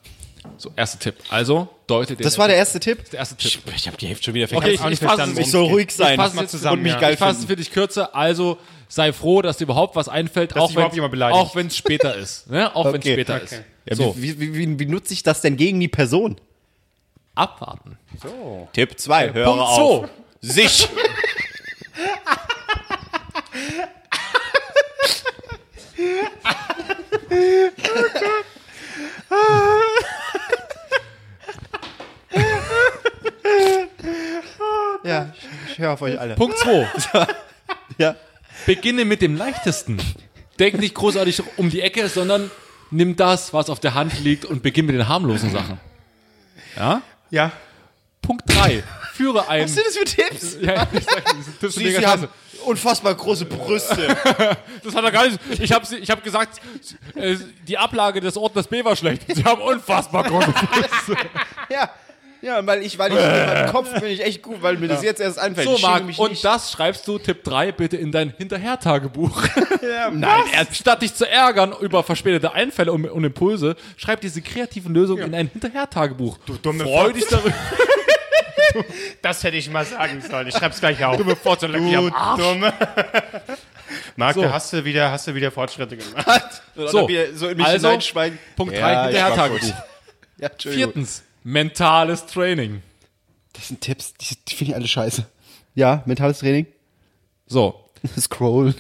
So, erster Tipp. Also, deute den Das war der erste Tipp? der erste Tipp. Ich habe die Hälfte schon wieder Okay, ich, auch nicht ich fasse verstanden, es Ich soll ruhig sein. Ich fasse mal es zusammen, und mich ja. geil ich fasse es für dich kürzer. Also, sei froh, dass dir überhaupt was einfällt, auch dich überhaupt wenn auch wenn es später ist. Ne? Auch wenn es Okay. später Okay. ist. Ja, so, wie, wie, wie, wie nutze ich das denn gegen die Person? abwarten. Tipp 2, höre Punkt auf. zwei. Sich. ja, ich, höre auf euch alle. Punkt 2. Ja. Beginne mit dem leichtesten. Denk nicht großartig um die Ecke, sondern nimm das, was auf der Hand liegt und beginn mit den harmlosen Sachen. Ja? Ja. Punkt 3. Führe ein. Was sind das für Tipps? Ja, ich sag, Tipps Sie, Sie haben unfassbar große Brüste. Das hat er gar nicht. Ich habe ich hab gesagt, äh, die Ablage des Ordners B war schlecht. Sie haben unfassbar große Brüste. ja. Ja, weil ich, weil ich in Kopf bin ich echt gut, weil mir das jetzt erst einfällt. So, Marc, mich und nicht. das schreibst du, Tipp 3, bitte in dein Hinterher-Tagebuch. Nein, Statt dich zu ärgern über verspätete Einfälle und, und Impulse, schreib diese kreativen Lösungen in ein Hinterher-Tagebuch. Du dumme Freu dich darüber. Das hätte ich mal sagen sollen. Ich schreib's gleich auf. Dumme am Arsch. dumme. Marc, So. da hast du wieder, hast du wieder Fortschritte gemacht. so, So, so in mich also. Punkt 3, Ja, Hinterher-Tagebuch. Ja. Viertens, mentales Training. Das sind Tipps, die, die finde ich alle scheiße. Ja, mentales Training. So. Scrollen.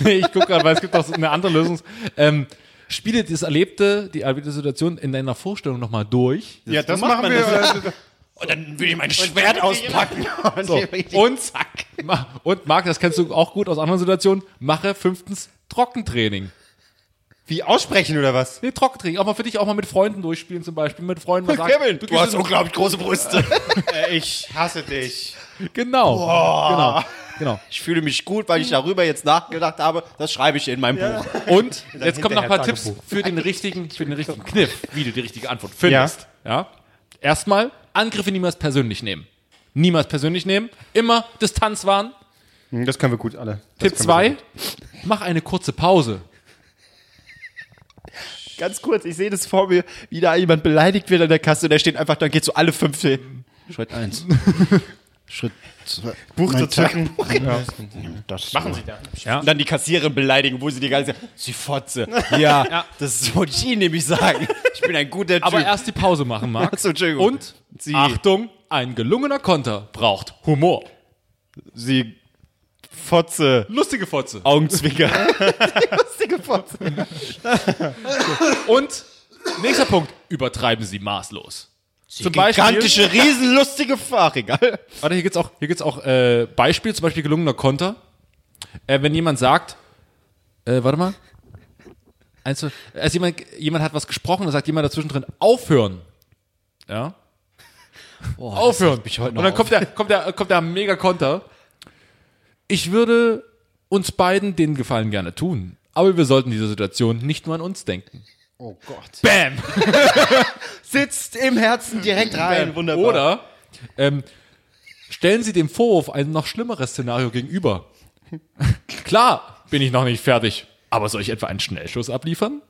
Nee, ich gucke gerade, weil es gibt auch eine andere Lösung. Ähm, spiele das Erlebte, die erlebte Situation in deiner Vorstellung nochmal durch. Ja, das machen wir. Und dann will ich mein Schwert auspacken. Und, So. Und, Ma- und Marc, das kennst du auch gut aus anderen Situationen, mache fünftens Trockentraining. Wie aussprechen oder was? Nee, Trockentraining. Auch mal für dich, auch mal mit Freunden durchspielen zum Beispiel. Mit Freunden mal sagen, Kevin, du, gehst hast unglaublich große Brüste. Äh, ich hasse dich. Genau. Genau. Genau. Ich fühle mich gut, weil ich darüber jetzt nachgedacht habe. Das schreibe ich in meinem Buch. Und jetzt kommen noch ein paar Tipps für den richtigen, für den richtigen Kniff, wie du die richtige Antwort findest. Ja. Erstmal Angriffe niemals persönlich nehmen. Niemals persönlich nehmen. Immer Distanz wahren. Hm, Das können wir gut alle. Das Tipp können wir 2, mach eine kurze Pause. Ganz kurz, ich sehe das vor mir, wie da jemand beleidigt wird an der Kasse und der steht einfach, dann geht so alle fünf hin. Schritt eins. Schritt zwei. Buch zu zücken. Das Machen Sie da. Ja. Und dann die Kassiererin beleidigen, wo sie die ganze Zeit, sie Fotze. Ja, das wollte ich Ihnen nämlich sagen. Ich bin ein guter Typ. Aber erst die Pause machen, Marc. Ach so. Und Sie- Achtung, ein gelungener Konter braucht Humor. sie Fotze. Lustige Fotze. Augenzwicker. Lustige Fotze. Und nächster Punkt, übertreiben Sie maßlos. Zum Beispiel, Gigantische, riesenlustige Fach, egal. warte, hier gibt's auch, hier gibt's auch äh, Beispiel, zum Beispiel gelungener Konter. Äh, wenn jemand sagt, äh, warte mal, also jemand, jemand hat was gesprochen, dann sagt jemand dazwischen drin, aufhören. Ja. aufhören. heute noch Und dann kommt der, kommt der, kommt der mega Konter. Ich würde uns beiden den Gefallen gerne tun, aber wir sollten diese Situation nicht nur an uns denken. Oh Gott. Bam! Sitzt im Herzen direkt rein. Wunderbar. Oder ähm, stellen Sie dem Vorwurf ein noch schlimmeres Szenario gegenüber. Klar bin ich noch nicht fertig, aber soll ich etwa einen Schnellschuss abliefern?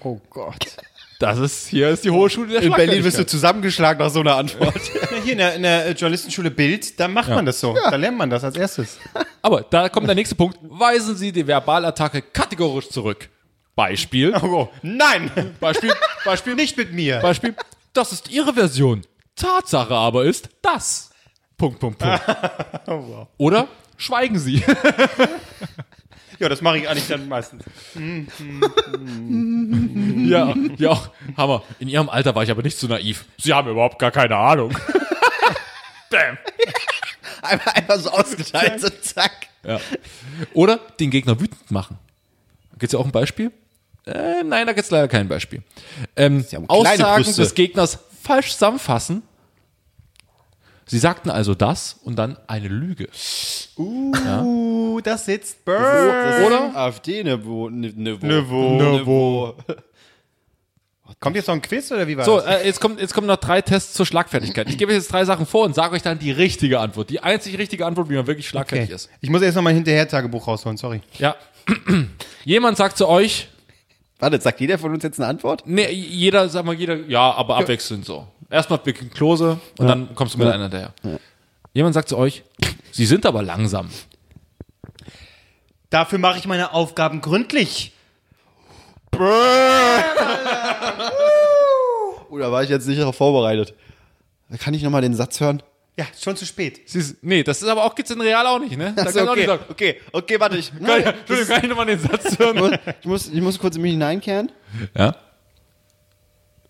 Oh Gott. Das ist, hier ist die hohe Schule der in Berlin wirst du zusammengeschlagen nach so einer Antwort. Ja, hier in der, in der äh, Journalistenschule Bild, da macht man das so. Da lernt man das als erstes. Aber da kommt der nächste Punkt. Weisen Sie die Verbalattacke kategorisch zurück. Beispiel, Oh, nein! Beispiel, Beispiel, Nicht mit mir. Beispiel, das ist Ihre Version. Tatsache aber ist das. Punkt, Punkt, Punkt. Oder schweigen Sie. Ja, das mache ich eigentlich dann meistens. Ja, ja, Hammer. In Ihrem Alter war ich aber nicht so naiv. Sie haben überhaupt gar keine Ahnung. Bam. Einfach, einfach so ausgeteilt, so zack. Ja. Oder den Gegner wütend machen. Gibt es ja auch ein Beispiel? Äh, nein, da gibt es leider kein Beispiel. Ähm, Aussagen Brüste. des Gegners falsch zusammenfassen. Sie sagten also das und dann eine Lüge. Uh, das sitzt Burn. Oder? AfD-Niveau. Niveau. Niveau. Niveau. Kommt jetzt noch ein Quiz oder wie war So, das? äh, jetzt, kommt, jetzt kommen noch drei Tests zur Schlagfertigkeit. Ich gebe euch jetzt drei Sachen vor und sage euch dann die richtige Antwort. Die einzig richtige Antwort, wie man wirklich schlagfertig ist. Ich muss erst noch mal ein Hinterher-Tagebuch rausholen, sorry. Ja. Jemand sagt zu euch, Warte, sagt jeder von uns jetzt eine Antwort? Nee, jeder, sag mal, jeder, ja, aber abwechselnd so. Erstmal Bicken Klose und dann kommst du mit einer daher. Jemand sagt zu euch, sie sind aber langsam. Dafür mache ich meine Aufgaben gründlich. Oder war ich jetzt nicht darauf vorbereitet? Kann ich nochmal den Satz hören? Ja, schon zu spät. Sie ist, nee, das ist aber auch, gibt's in Real auch nicht, ne? Da Achso, kann ich auch nicht okay, sagen. okay, okay, warte, ich, Kann ich, Entschuldigung, kann ich nochmal den Satz hören? ich, muss, ich muss kurz in mich hineinkehren. Ja.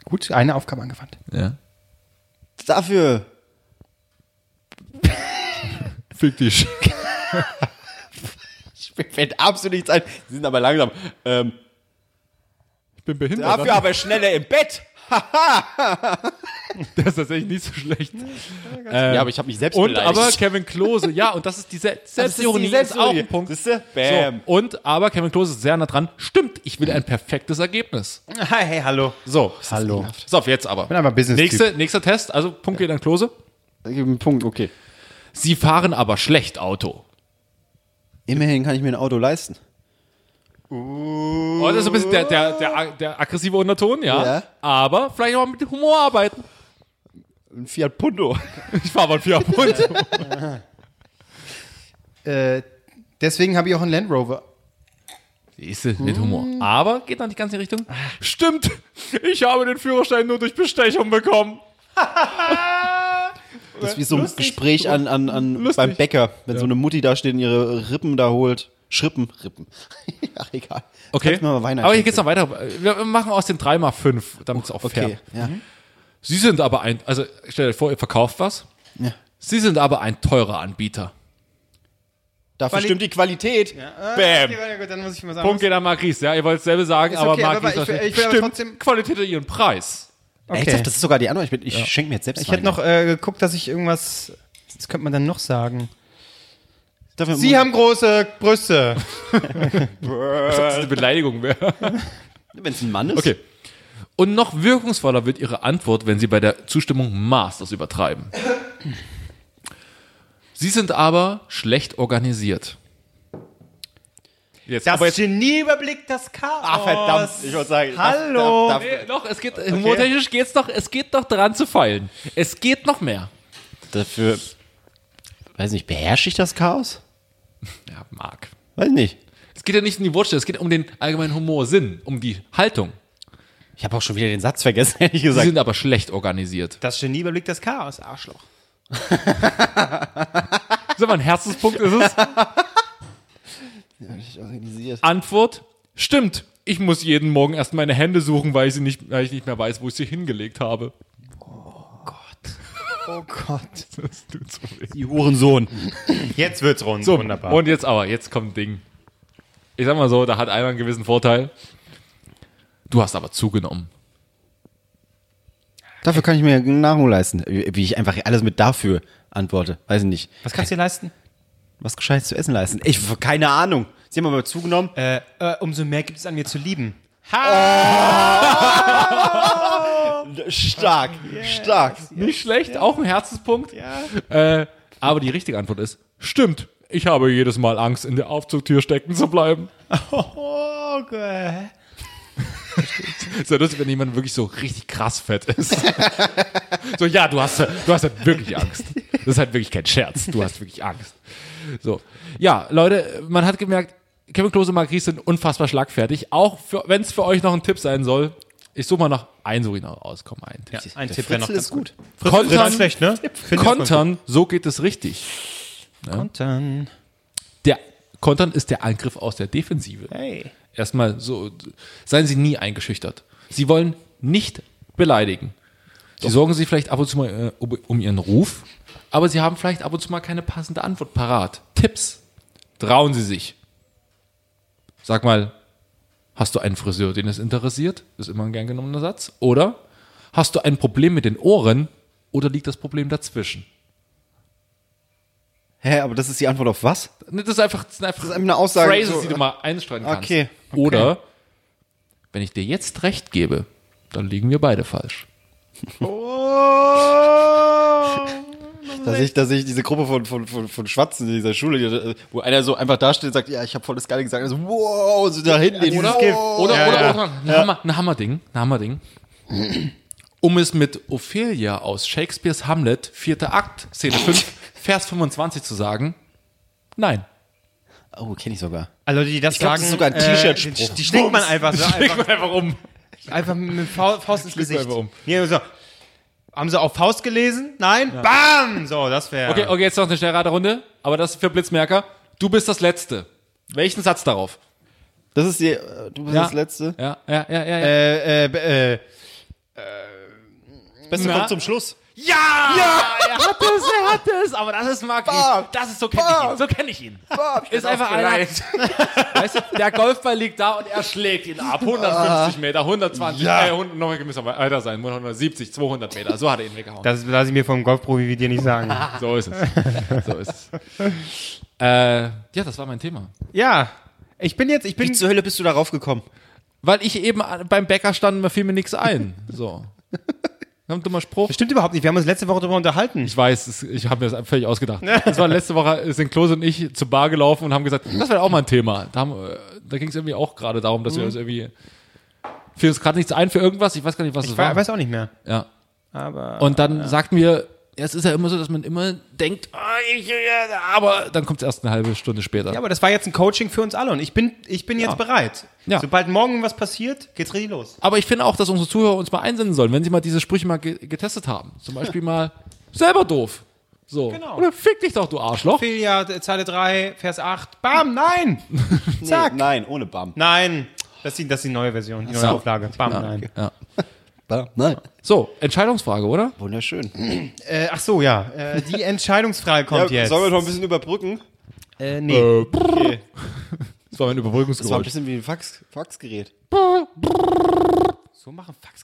Gut, eine Aufgabe angewandt. Ja. Dafür Fick dich. mir fällt absolut nichts ein. Sie sind aber langsam. Ähm, Ich bin behindert. dafür aber schneller im Bett. Das ist tatsächlich nicht so schlecht. ja, aber ich habe mich selbst Und beleidigt. aber Kevin Klose, ja, und das ist die Se Selbstironie, ist, auch ein Punkt. Siehste? So, Bam. und aber Kevin Klose ist sehr nah dran. Stimmt, ich will ein perfektes Ergebnis. Hey, hallo. So, Hallo. so, jetzt aber. bin aber Business-Typ. Nächste, nächster Test, also Punkt geht an Klose. Gib einen Punkt, okay. Sie fahren aber schlecht Auto. Immerhin kann ich mir ein Auto leisten. Oh, das ist ein bisschen der, der, der, der aggressive Unterton, ja. Ja. Aber vielleicht auch mit Humor arbeiten. Ein Fiat Punto. Ich fahre mal ein Fiat Punto. Äh, deswegen habe ich auch einen Land Rover. Siehste, mit Humor. Aber geht noch nicht ganz in die Richtung. Stimmt, ich habe den Führerschein nur durch Bestechung bekommen. Das ist wie so ein Gespräch an, an, an beim Bäcker, wenn so eine Mutti da steht und ihre Rippen da holt. Schrippen, Rippen. Ach, egal. Okay. Kannst mir mal Wein aber hier geht's noch weiter. Wir machen aus den drei mal fünf, damit es auch fair. Okay, ja. Sie sind aber ein, also stellt euch vor, ihr verkauft was. Ja. Sie sind aber ein teurer Anbieter. Dafür Quali- stimmt die Qualität. Bam. Okay, gut, dann muss ich mal sagen. Punkt geht an Marc Ries, ja. Ihr wollt dasselbe sagen, Ist aber okay, Ries ich ich aber stimmt, trotzdem- Qualität hat ihren Preis. Ernsthaft, das ist sogar die Antwort. Ich, bin, ich schenke mir jetzt selbst Ich hätte noch äh, geguckt, dass ich irgendwas. Was könnte man dann noch sagen? Dafür Sie haben große Brüste. Das eine Beleidigung wäre. Wenn es ein Mann ist. Okay. Und noch wirkungsvoller wird Ihre Antwort, wenn Sie bei der Zustimmung maßlos übertreiben. Sie sind aber schlecht organisiert. Jetzt, Das aber jetzt, Genie überblickt das Chaos. Ach, verdammt. Ich wollte sagen. Hallo. Darf, darf, Nee, noch, es geht, humortechnisch geht's doch, es geht doch dran zu feilen. Es geht noch mehr. dafür, weiß nicht, beherrsche ich das Chaos? Ja, Marc. Weiß nicht. Es geht ja nicht um die Wortstelle, es geht um den allgemeinen Humorsinn, um die Haltung. Ich habe auch schon wieder den Satz vergessen, ehrlich Sie gesagt. sind aber schlecht organisiert. Das Genie überblickt das Chaos. Arschloch. So, ein Herzenspunkt ist es. organisiert. Antwort: Stimmt. Ich muss jeden Morgen erst meine Hände suchen, weil ich, sie nicht, weil ich nicht mehr weiß, wo ich sie hingelegt habe. Oh Gott. Das tut so weh. Die Hurensohn. Jetzt wird's rund. So, Wunderbar. und jetzt aber, jetzt kommt ein Ding. Ich sag mal so, da hat einer einen gewissen Vorteil. Du hast aber zugenommen. Dafür kann ich mir Nachhol leisten. Wie ich einfach alles mit dafür antworte. Weiß ich nicht. Was kannst du dir leisten? Was Gescheites zu essen leisten. Ich, keine Ahnung. Sie haben aber zugenommen. Äh, äh, umso mehr gibt es an mir zu lieben. Stark, stark. Nicht schlecht, auch ein Herzenspunkt. Äh, aber die richtige Antwort ist: Stimmt. Ich habe jedes Mal Angst, in der Aufzugtür stecken zu bleiben. Oh Gott. Ist ja lustig, wenn jemand wirklich so richtig krass fett ist. so, ja, du hast, du hast halt wirklich Angst. Das ist halt wirklich kein Scherz. Du hast wirklich Angst. So. Ja, Leute, man hat gemerkt, Kevin Klose und Ries sind unfassbar schlagfertig. Auch wenn es für euch noch ein Tipp sein soll. Ich suche mal noch ein so hinaus aus. Komm, ein Tipp. Ein Der Tipp wäre noch ganz ist gut. Kontern. Schlecht, ne? Kontern, so geht es richtig. Kontern. Der Kontern ist der Angriff aus der Defensive. Hey. Erstmal so, seien Sie nie eingeschüchtert. Sie wollen nicht beleidigen. Sie sorgen sich vielleicht ab und zu mal äh, um- um Ihren Ruf, aber Sie haben vielleicht ab und zu mal keine passende Antwort parat. Tipps. Trauen Sie sich. Sag mal, hast du einen Friseur, den es interessiert? Ist immer ein gern genommener Satz. Oder hast du ein Problem mit den Ohren oder liegt das Problem dazwischen? Hä, aber das ist die Antwort auf was? Das ist einfach, das sind einfach Das ist einfach eine Aussage. Phrases, so- die du mal einstreuen kannst. Okay, okay. Oder, wenn ich dir jetzt recht gebe, dann liegen wir beide falsch. Dass ich, dass ich diese Gruppe von, von, von, von Schwatzen in dieser Schule, die, wo einer so einfach dasteht und sagt, ja, ich habe voll das Geile gesagt. Also, wow, so da hinten. Oder, wow. oder, Ja, oder, ja. oder ein, Hammer, ein Hammerding, ein Hammerding. Um es mit Ophelia aus Shakespeares Hamlet, vierter Akt, Szene 5, Vers 25 zu sagen, nein. Oh, kenne ich sogar. Also Leute, die das Ich glaub, sagen, das ist sogar ein äh, T-Shirt-Spruch. Die, die schlägt man einfach so. Einfach, einfach um. einfach mit Faust, ins Schlägt man Gesicht. einfach um. Hier, so. Haben sie auf Faust gelesen? Nein? Bam! So, das wäre. Okay, okay, jetzt noch eine Schnellraterunde, aber das ist für Blitzmerker. Du bist das Letzte. Welchen Satz darauf? Das ist die, äh, du bist Ja. das Letzte. Ja, ja, ja, ja. ja. Äh, äh, äh, Das Beste Na? kommt zum Schluss. Ja! Er hat es, er hat es, aber das ist Marc. Das ist, so kenne ich ihn, so kenne ich ihn. ist einfach einer, weißt du, der Golfball liegt da und er schlägt ihn ab. 150 Meter, 120, Ja. äh, 100, noch müssen wir weiter sein, 170, 200 Meter, so hat er ihn weggehauen. das lasse ich mir vom Golfprofi wie dir nicht sagen. so ist es, so ist es. Äh, ja, das war mein Thema. ja. Ich bin jetzt, ich bin Wie zur Hölle bist du darauf gekommen? Weil ich eben beim Bäcker stand, mir fiel mir nichts ein. So. Ein dummer Spruch. Das stimmt überhaupt nicht. Wir haben uns letzte Woche darüber unterhalten. Ich weiß, es- ich habe mir das völlig ausgedacht. Das war letzte Woche, sind Klose und ich zur Bar gelaufen und haben gesagt, das wäre auch mal ein Thema. Da, haben, äh, da ging es irgendwie auch gerade darum, dass wir uns irgendwie. Fiel uns gerade nichts ein für irgendwas, ich weiß gar nicht, was es ich war. weiß auch nicht mehr. Ja. Aber. Und dann sagten wir, ja, es ist ja immer so, dass man immer denkt, ah, ich, ja, aber dann kommt es erst eine halbe Stunde später. ja, aber das war jetzt ein Coaching für uns alle und ich bin, ich bin jetzt bereit. Ja. Sobald morgen was passiert, geht's richtig los. Aber ich finde auch, dass unsere Zuhörer uns mal einsenden sollen, wenn sie mal diese Sprüche mal ge getestet haben. Zum Beispiel mal selber doof. So. Genau. Oder fick dich doch, du Arschloch. Äh, Zeile 3, Vers 8. Bam, nein! Zack. nein, ohne Bam. Nein! Das ist die, das ist die neue Version, die neue so. Auflage. Bam, nein. Bam. Nein. So, Entscheidungsfrage, oder? Wunderschön. Äh, ach so, ja. Äh, die Entscheidungsfrage kommt jetzt. Sollen wir noch ein bisschen überbrücken? Äh, nee. Okay. Das war mein Das war ein Überbrückungsgeräusch. bisschen wie ein Fax, Faxgerät. so machen Fax.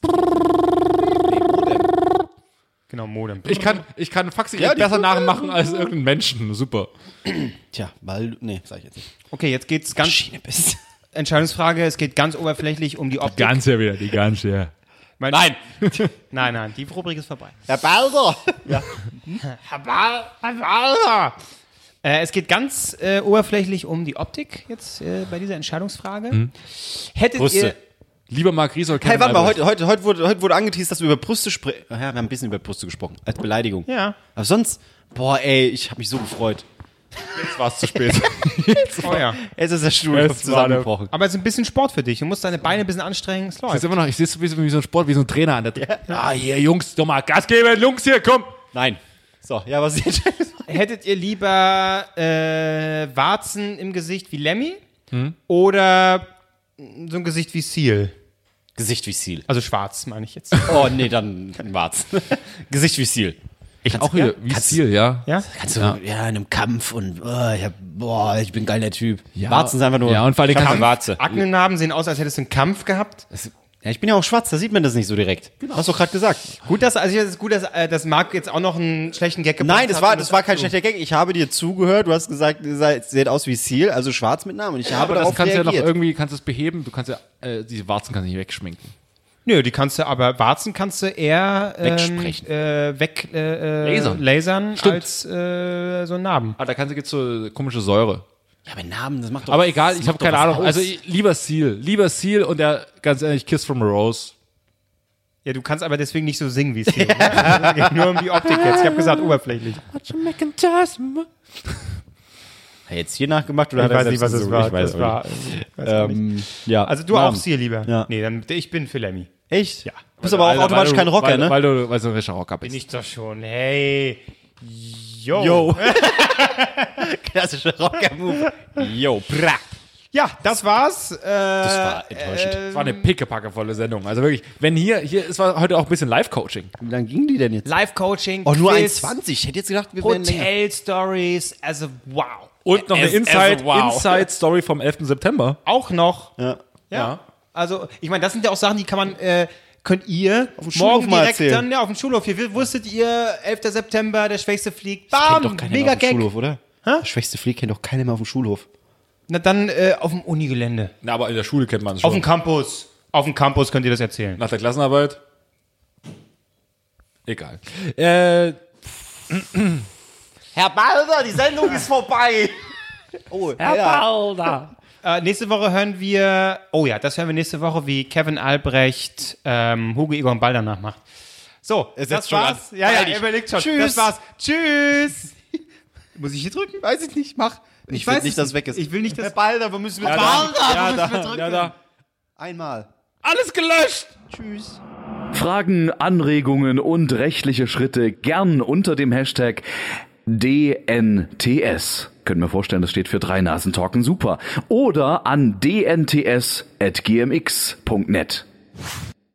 Genau, Modem. Ich kann, ich kann Faxi Ja, die- besser nachmachen als irgendeinen Menschen. Super. Tja, weil, nee, sag ich jetzt nicht. Okay, jetzt geht's ganz. Schiene bist. Entscheidungsfrage, es geht ganz oberflächlich um die Optik. Ganze wieder, die ganze, ja. Mein- Nein! nein, nein, die Rubrik ist vorbei. Herr Balder! Ja. Äh, es geht ganz äh, oberflächlich um die Optik jetzt äh, bei dieser Entscheidungsfrage. Hättet Brüste. ihr. Lieber Marc Ries oder Hey, warte mal, heute, heute, heute, wurde, heute wurde angeteased, dass wir über Brüste sprechen. Ja, wir haben ein bisschen über Brüste gesprochen. Als Beleidigung. Ja. Aber sonst, boah, ey, ich habe mich so gefreut. Jetzt war es zu spät. Oh ja. Jetzt ist der Stuhl war zusammengebrochen. Aber es ist ein bisschen Sport für dich. Du musst deine Beine ein bisschen anstrengen. Es Ich läuft. sehe immer noch, ich sehe es wie, so- wie so ein Sport, wie so ein Trainer an der Ah, hier, Jungs, doch mal Gas geben, Jungs, hier, komm. Nein. So, ja, was ist jetzt? Hättet ihr lieber äh, Warzen im Gesicht wie Lemmy oder so ein Gesicht wie Seal? Gesicht wie Seal. Also schwarz, meine ich jetzt. Oh, nee, dann war's. Gesicht wie Seal. Ich auch wieder, wie Kannst- Ziel, ja. Ja? Kannst du, ja, in einem Kampf und, oh, ich hab, boah, ich bin ein geiler Typ. Warzen sind einfach nur. Ja, und vor allem Kampf- Warze. Aknenarben sehen aus, als hättest du einen Kampf gehabt. Ja, ich bin ja auch schwarz, da sieht man das nicht so direkt. Hast du gerade gesagt. Gut, dass, also es ist gut, dass, äh, dass Marc jetzt auch noch einen schlechten Gag gebracht Nein, das hat, war, das war kein schlechter Gag. Ich habe dir zugehört. Du hast gesagt, ihr seid, seht aus wie Seal, also schwarz mit Namen. Und ich habe Aber das kannst du ja noch reagiert. irgendwie, kannst du es beheben, du kannst ja, äh, diese Warzen kannst du nicht wegschminken. Nö, die kannst du, aber Warzen kannst du eher ähm, Wegsprechen. Äh, weg äh, äh, Lasern. lasern Stimmt. als äh, so ein Narben. Aber da kannst du jetzt so komische Säure. ja, aber Namen, das macht doch Aber egal, ich habe keine Ahnung. aus. Also lieber Seal, lieber Seal und der, ganz ehrlich, Kiss from a Rose. Ja, du kannst aber deswegen nicht so singen wie es hier. ne? Nur um die Optik jetzt. Ich habe gesagt, oberflächlich. Hat er jetzt hier nachgemacht oder Ich hat er weiß nicht, was es war. Ich weiß Das auch war nicht. weiß. Ähm, ja. also du Namen. auch Seal lieber. Ja. Nee, dann ich bin für Lemmy. Echt? Ja. Du bist aber auch Alter, automatisch weil kein du- Rocker, weil, ne? Weil du, weil du ein richtiger Rocker bist. Bin ich doch schon. Hey. Yo. Yo. Klassischer Rocker-Move. Yo, bra. Ja, das war's. Äh, das war enttäuschend. Das war eine pickepackevolle Sendung. Also wirklich, wenn hier, hier, es war heute auch ein bisschen Live-Coaching. Wie lang ging die denn jetzt? Live-Coaching, Oh, nur Quiz, 1,20. Ich hätte jetzt gedacht, wir wären. Hotel-Stories. Also, wow. Und noch eine Inside, wow. Inside-Story vom 11. September. Auch noch. Ja. Ja. Also, ich meine, das sind ja auch Sachen, die kann man, äh, könnt ihr dem Schulhof morgen mal direkt erzählen. dann, ja, auf dem Schulhof. Hier wusstet ihr, 11. September, der Schwächste fliegt. Kennt Bam, doch keiner mega auf Gag. Schulhof, oder? Der schwächste Flieg kennt doch keiner mehr auf dem Schulhof. Na dann äh, auf dem Unigelände. Na, aber in der Schule kennt man es Auf schon. dem Campus. Auf dem Campus könnt ihr das erzählen. Nach der Klassenarbeit. Egal. Äh, Herr Balder, die Sendung ist vorbei. Oh, Herr Balder. Äh, nächste Woche hören wir, oh ja, das hören wir nächste Woche, wie Kevin Albrecht ähm, Hugo Egon Balder nachmacht. So, setzt das schon war's. an. Ja, ja, er überlegt schon. Tschüss. Das war's. Tschüss. Muss ich hier drücken? Weiß ich nicht. Mach. Ich, Ich will weiß nicht, es dass es weg ist. Ich will nicht, dass... Herr Balder, wo müssen wir Ja, drücken? da. Ja, Wo da. müssen wir drücken? Ja, da. Einmal. Alles gelöscht. Tschüss. Fragen, Anregungen und rechtliche Schritte gern unter dem Hashtag DNTS. Können wir vorstellen, das steht für drei Nasen Talken super. Oder an dnts.gmx.net.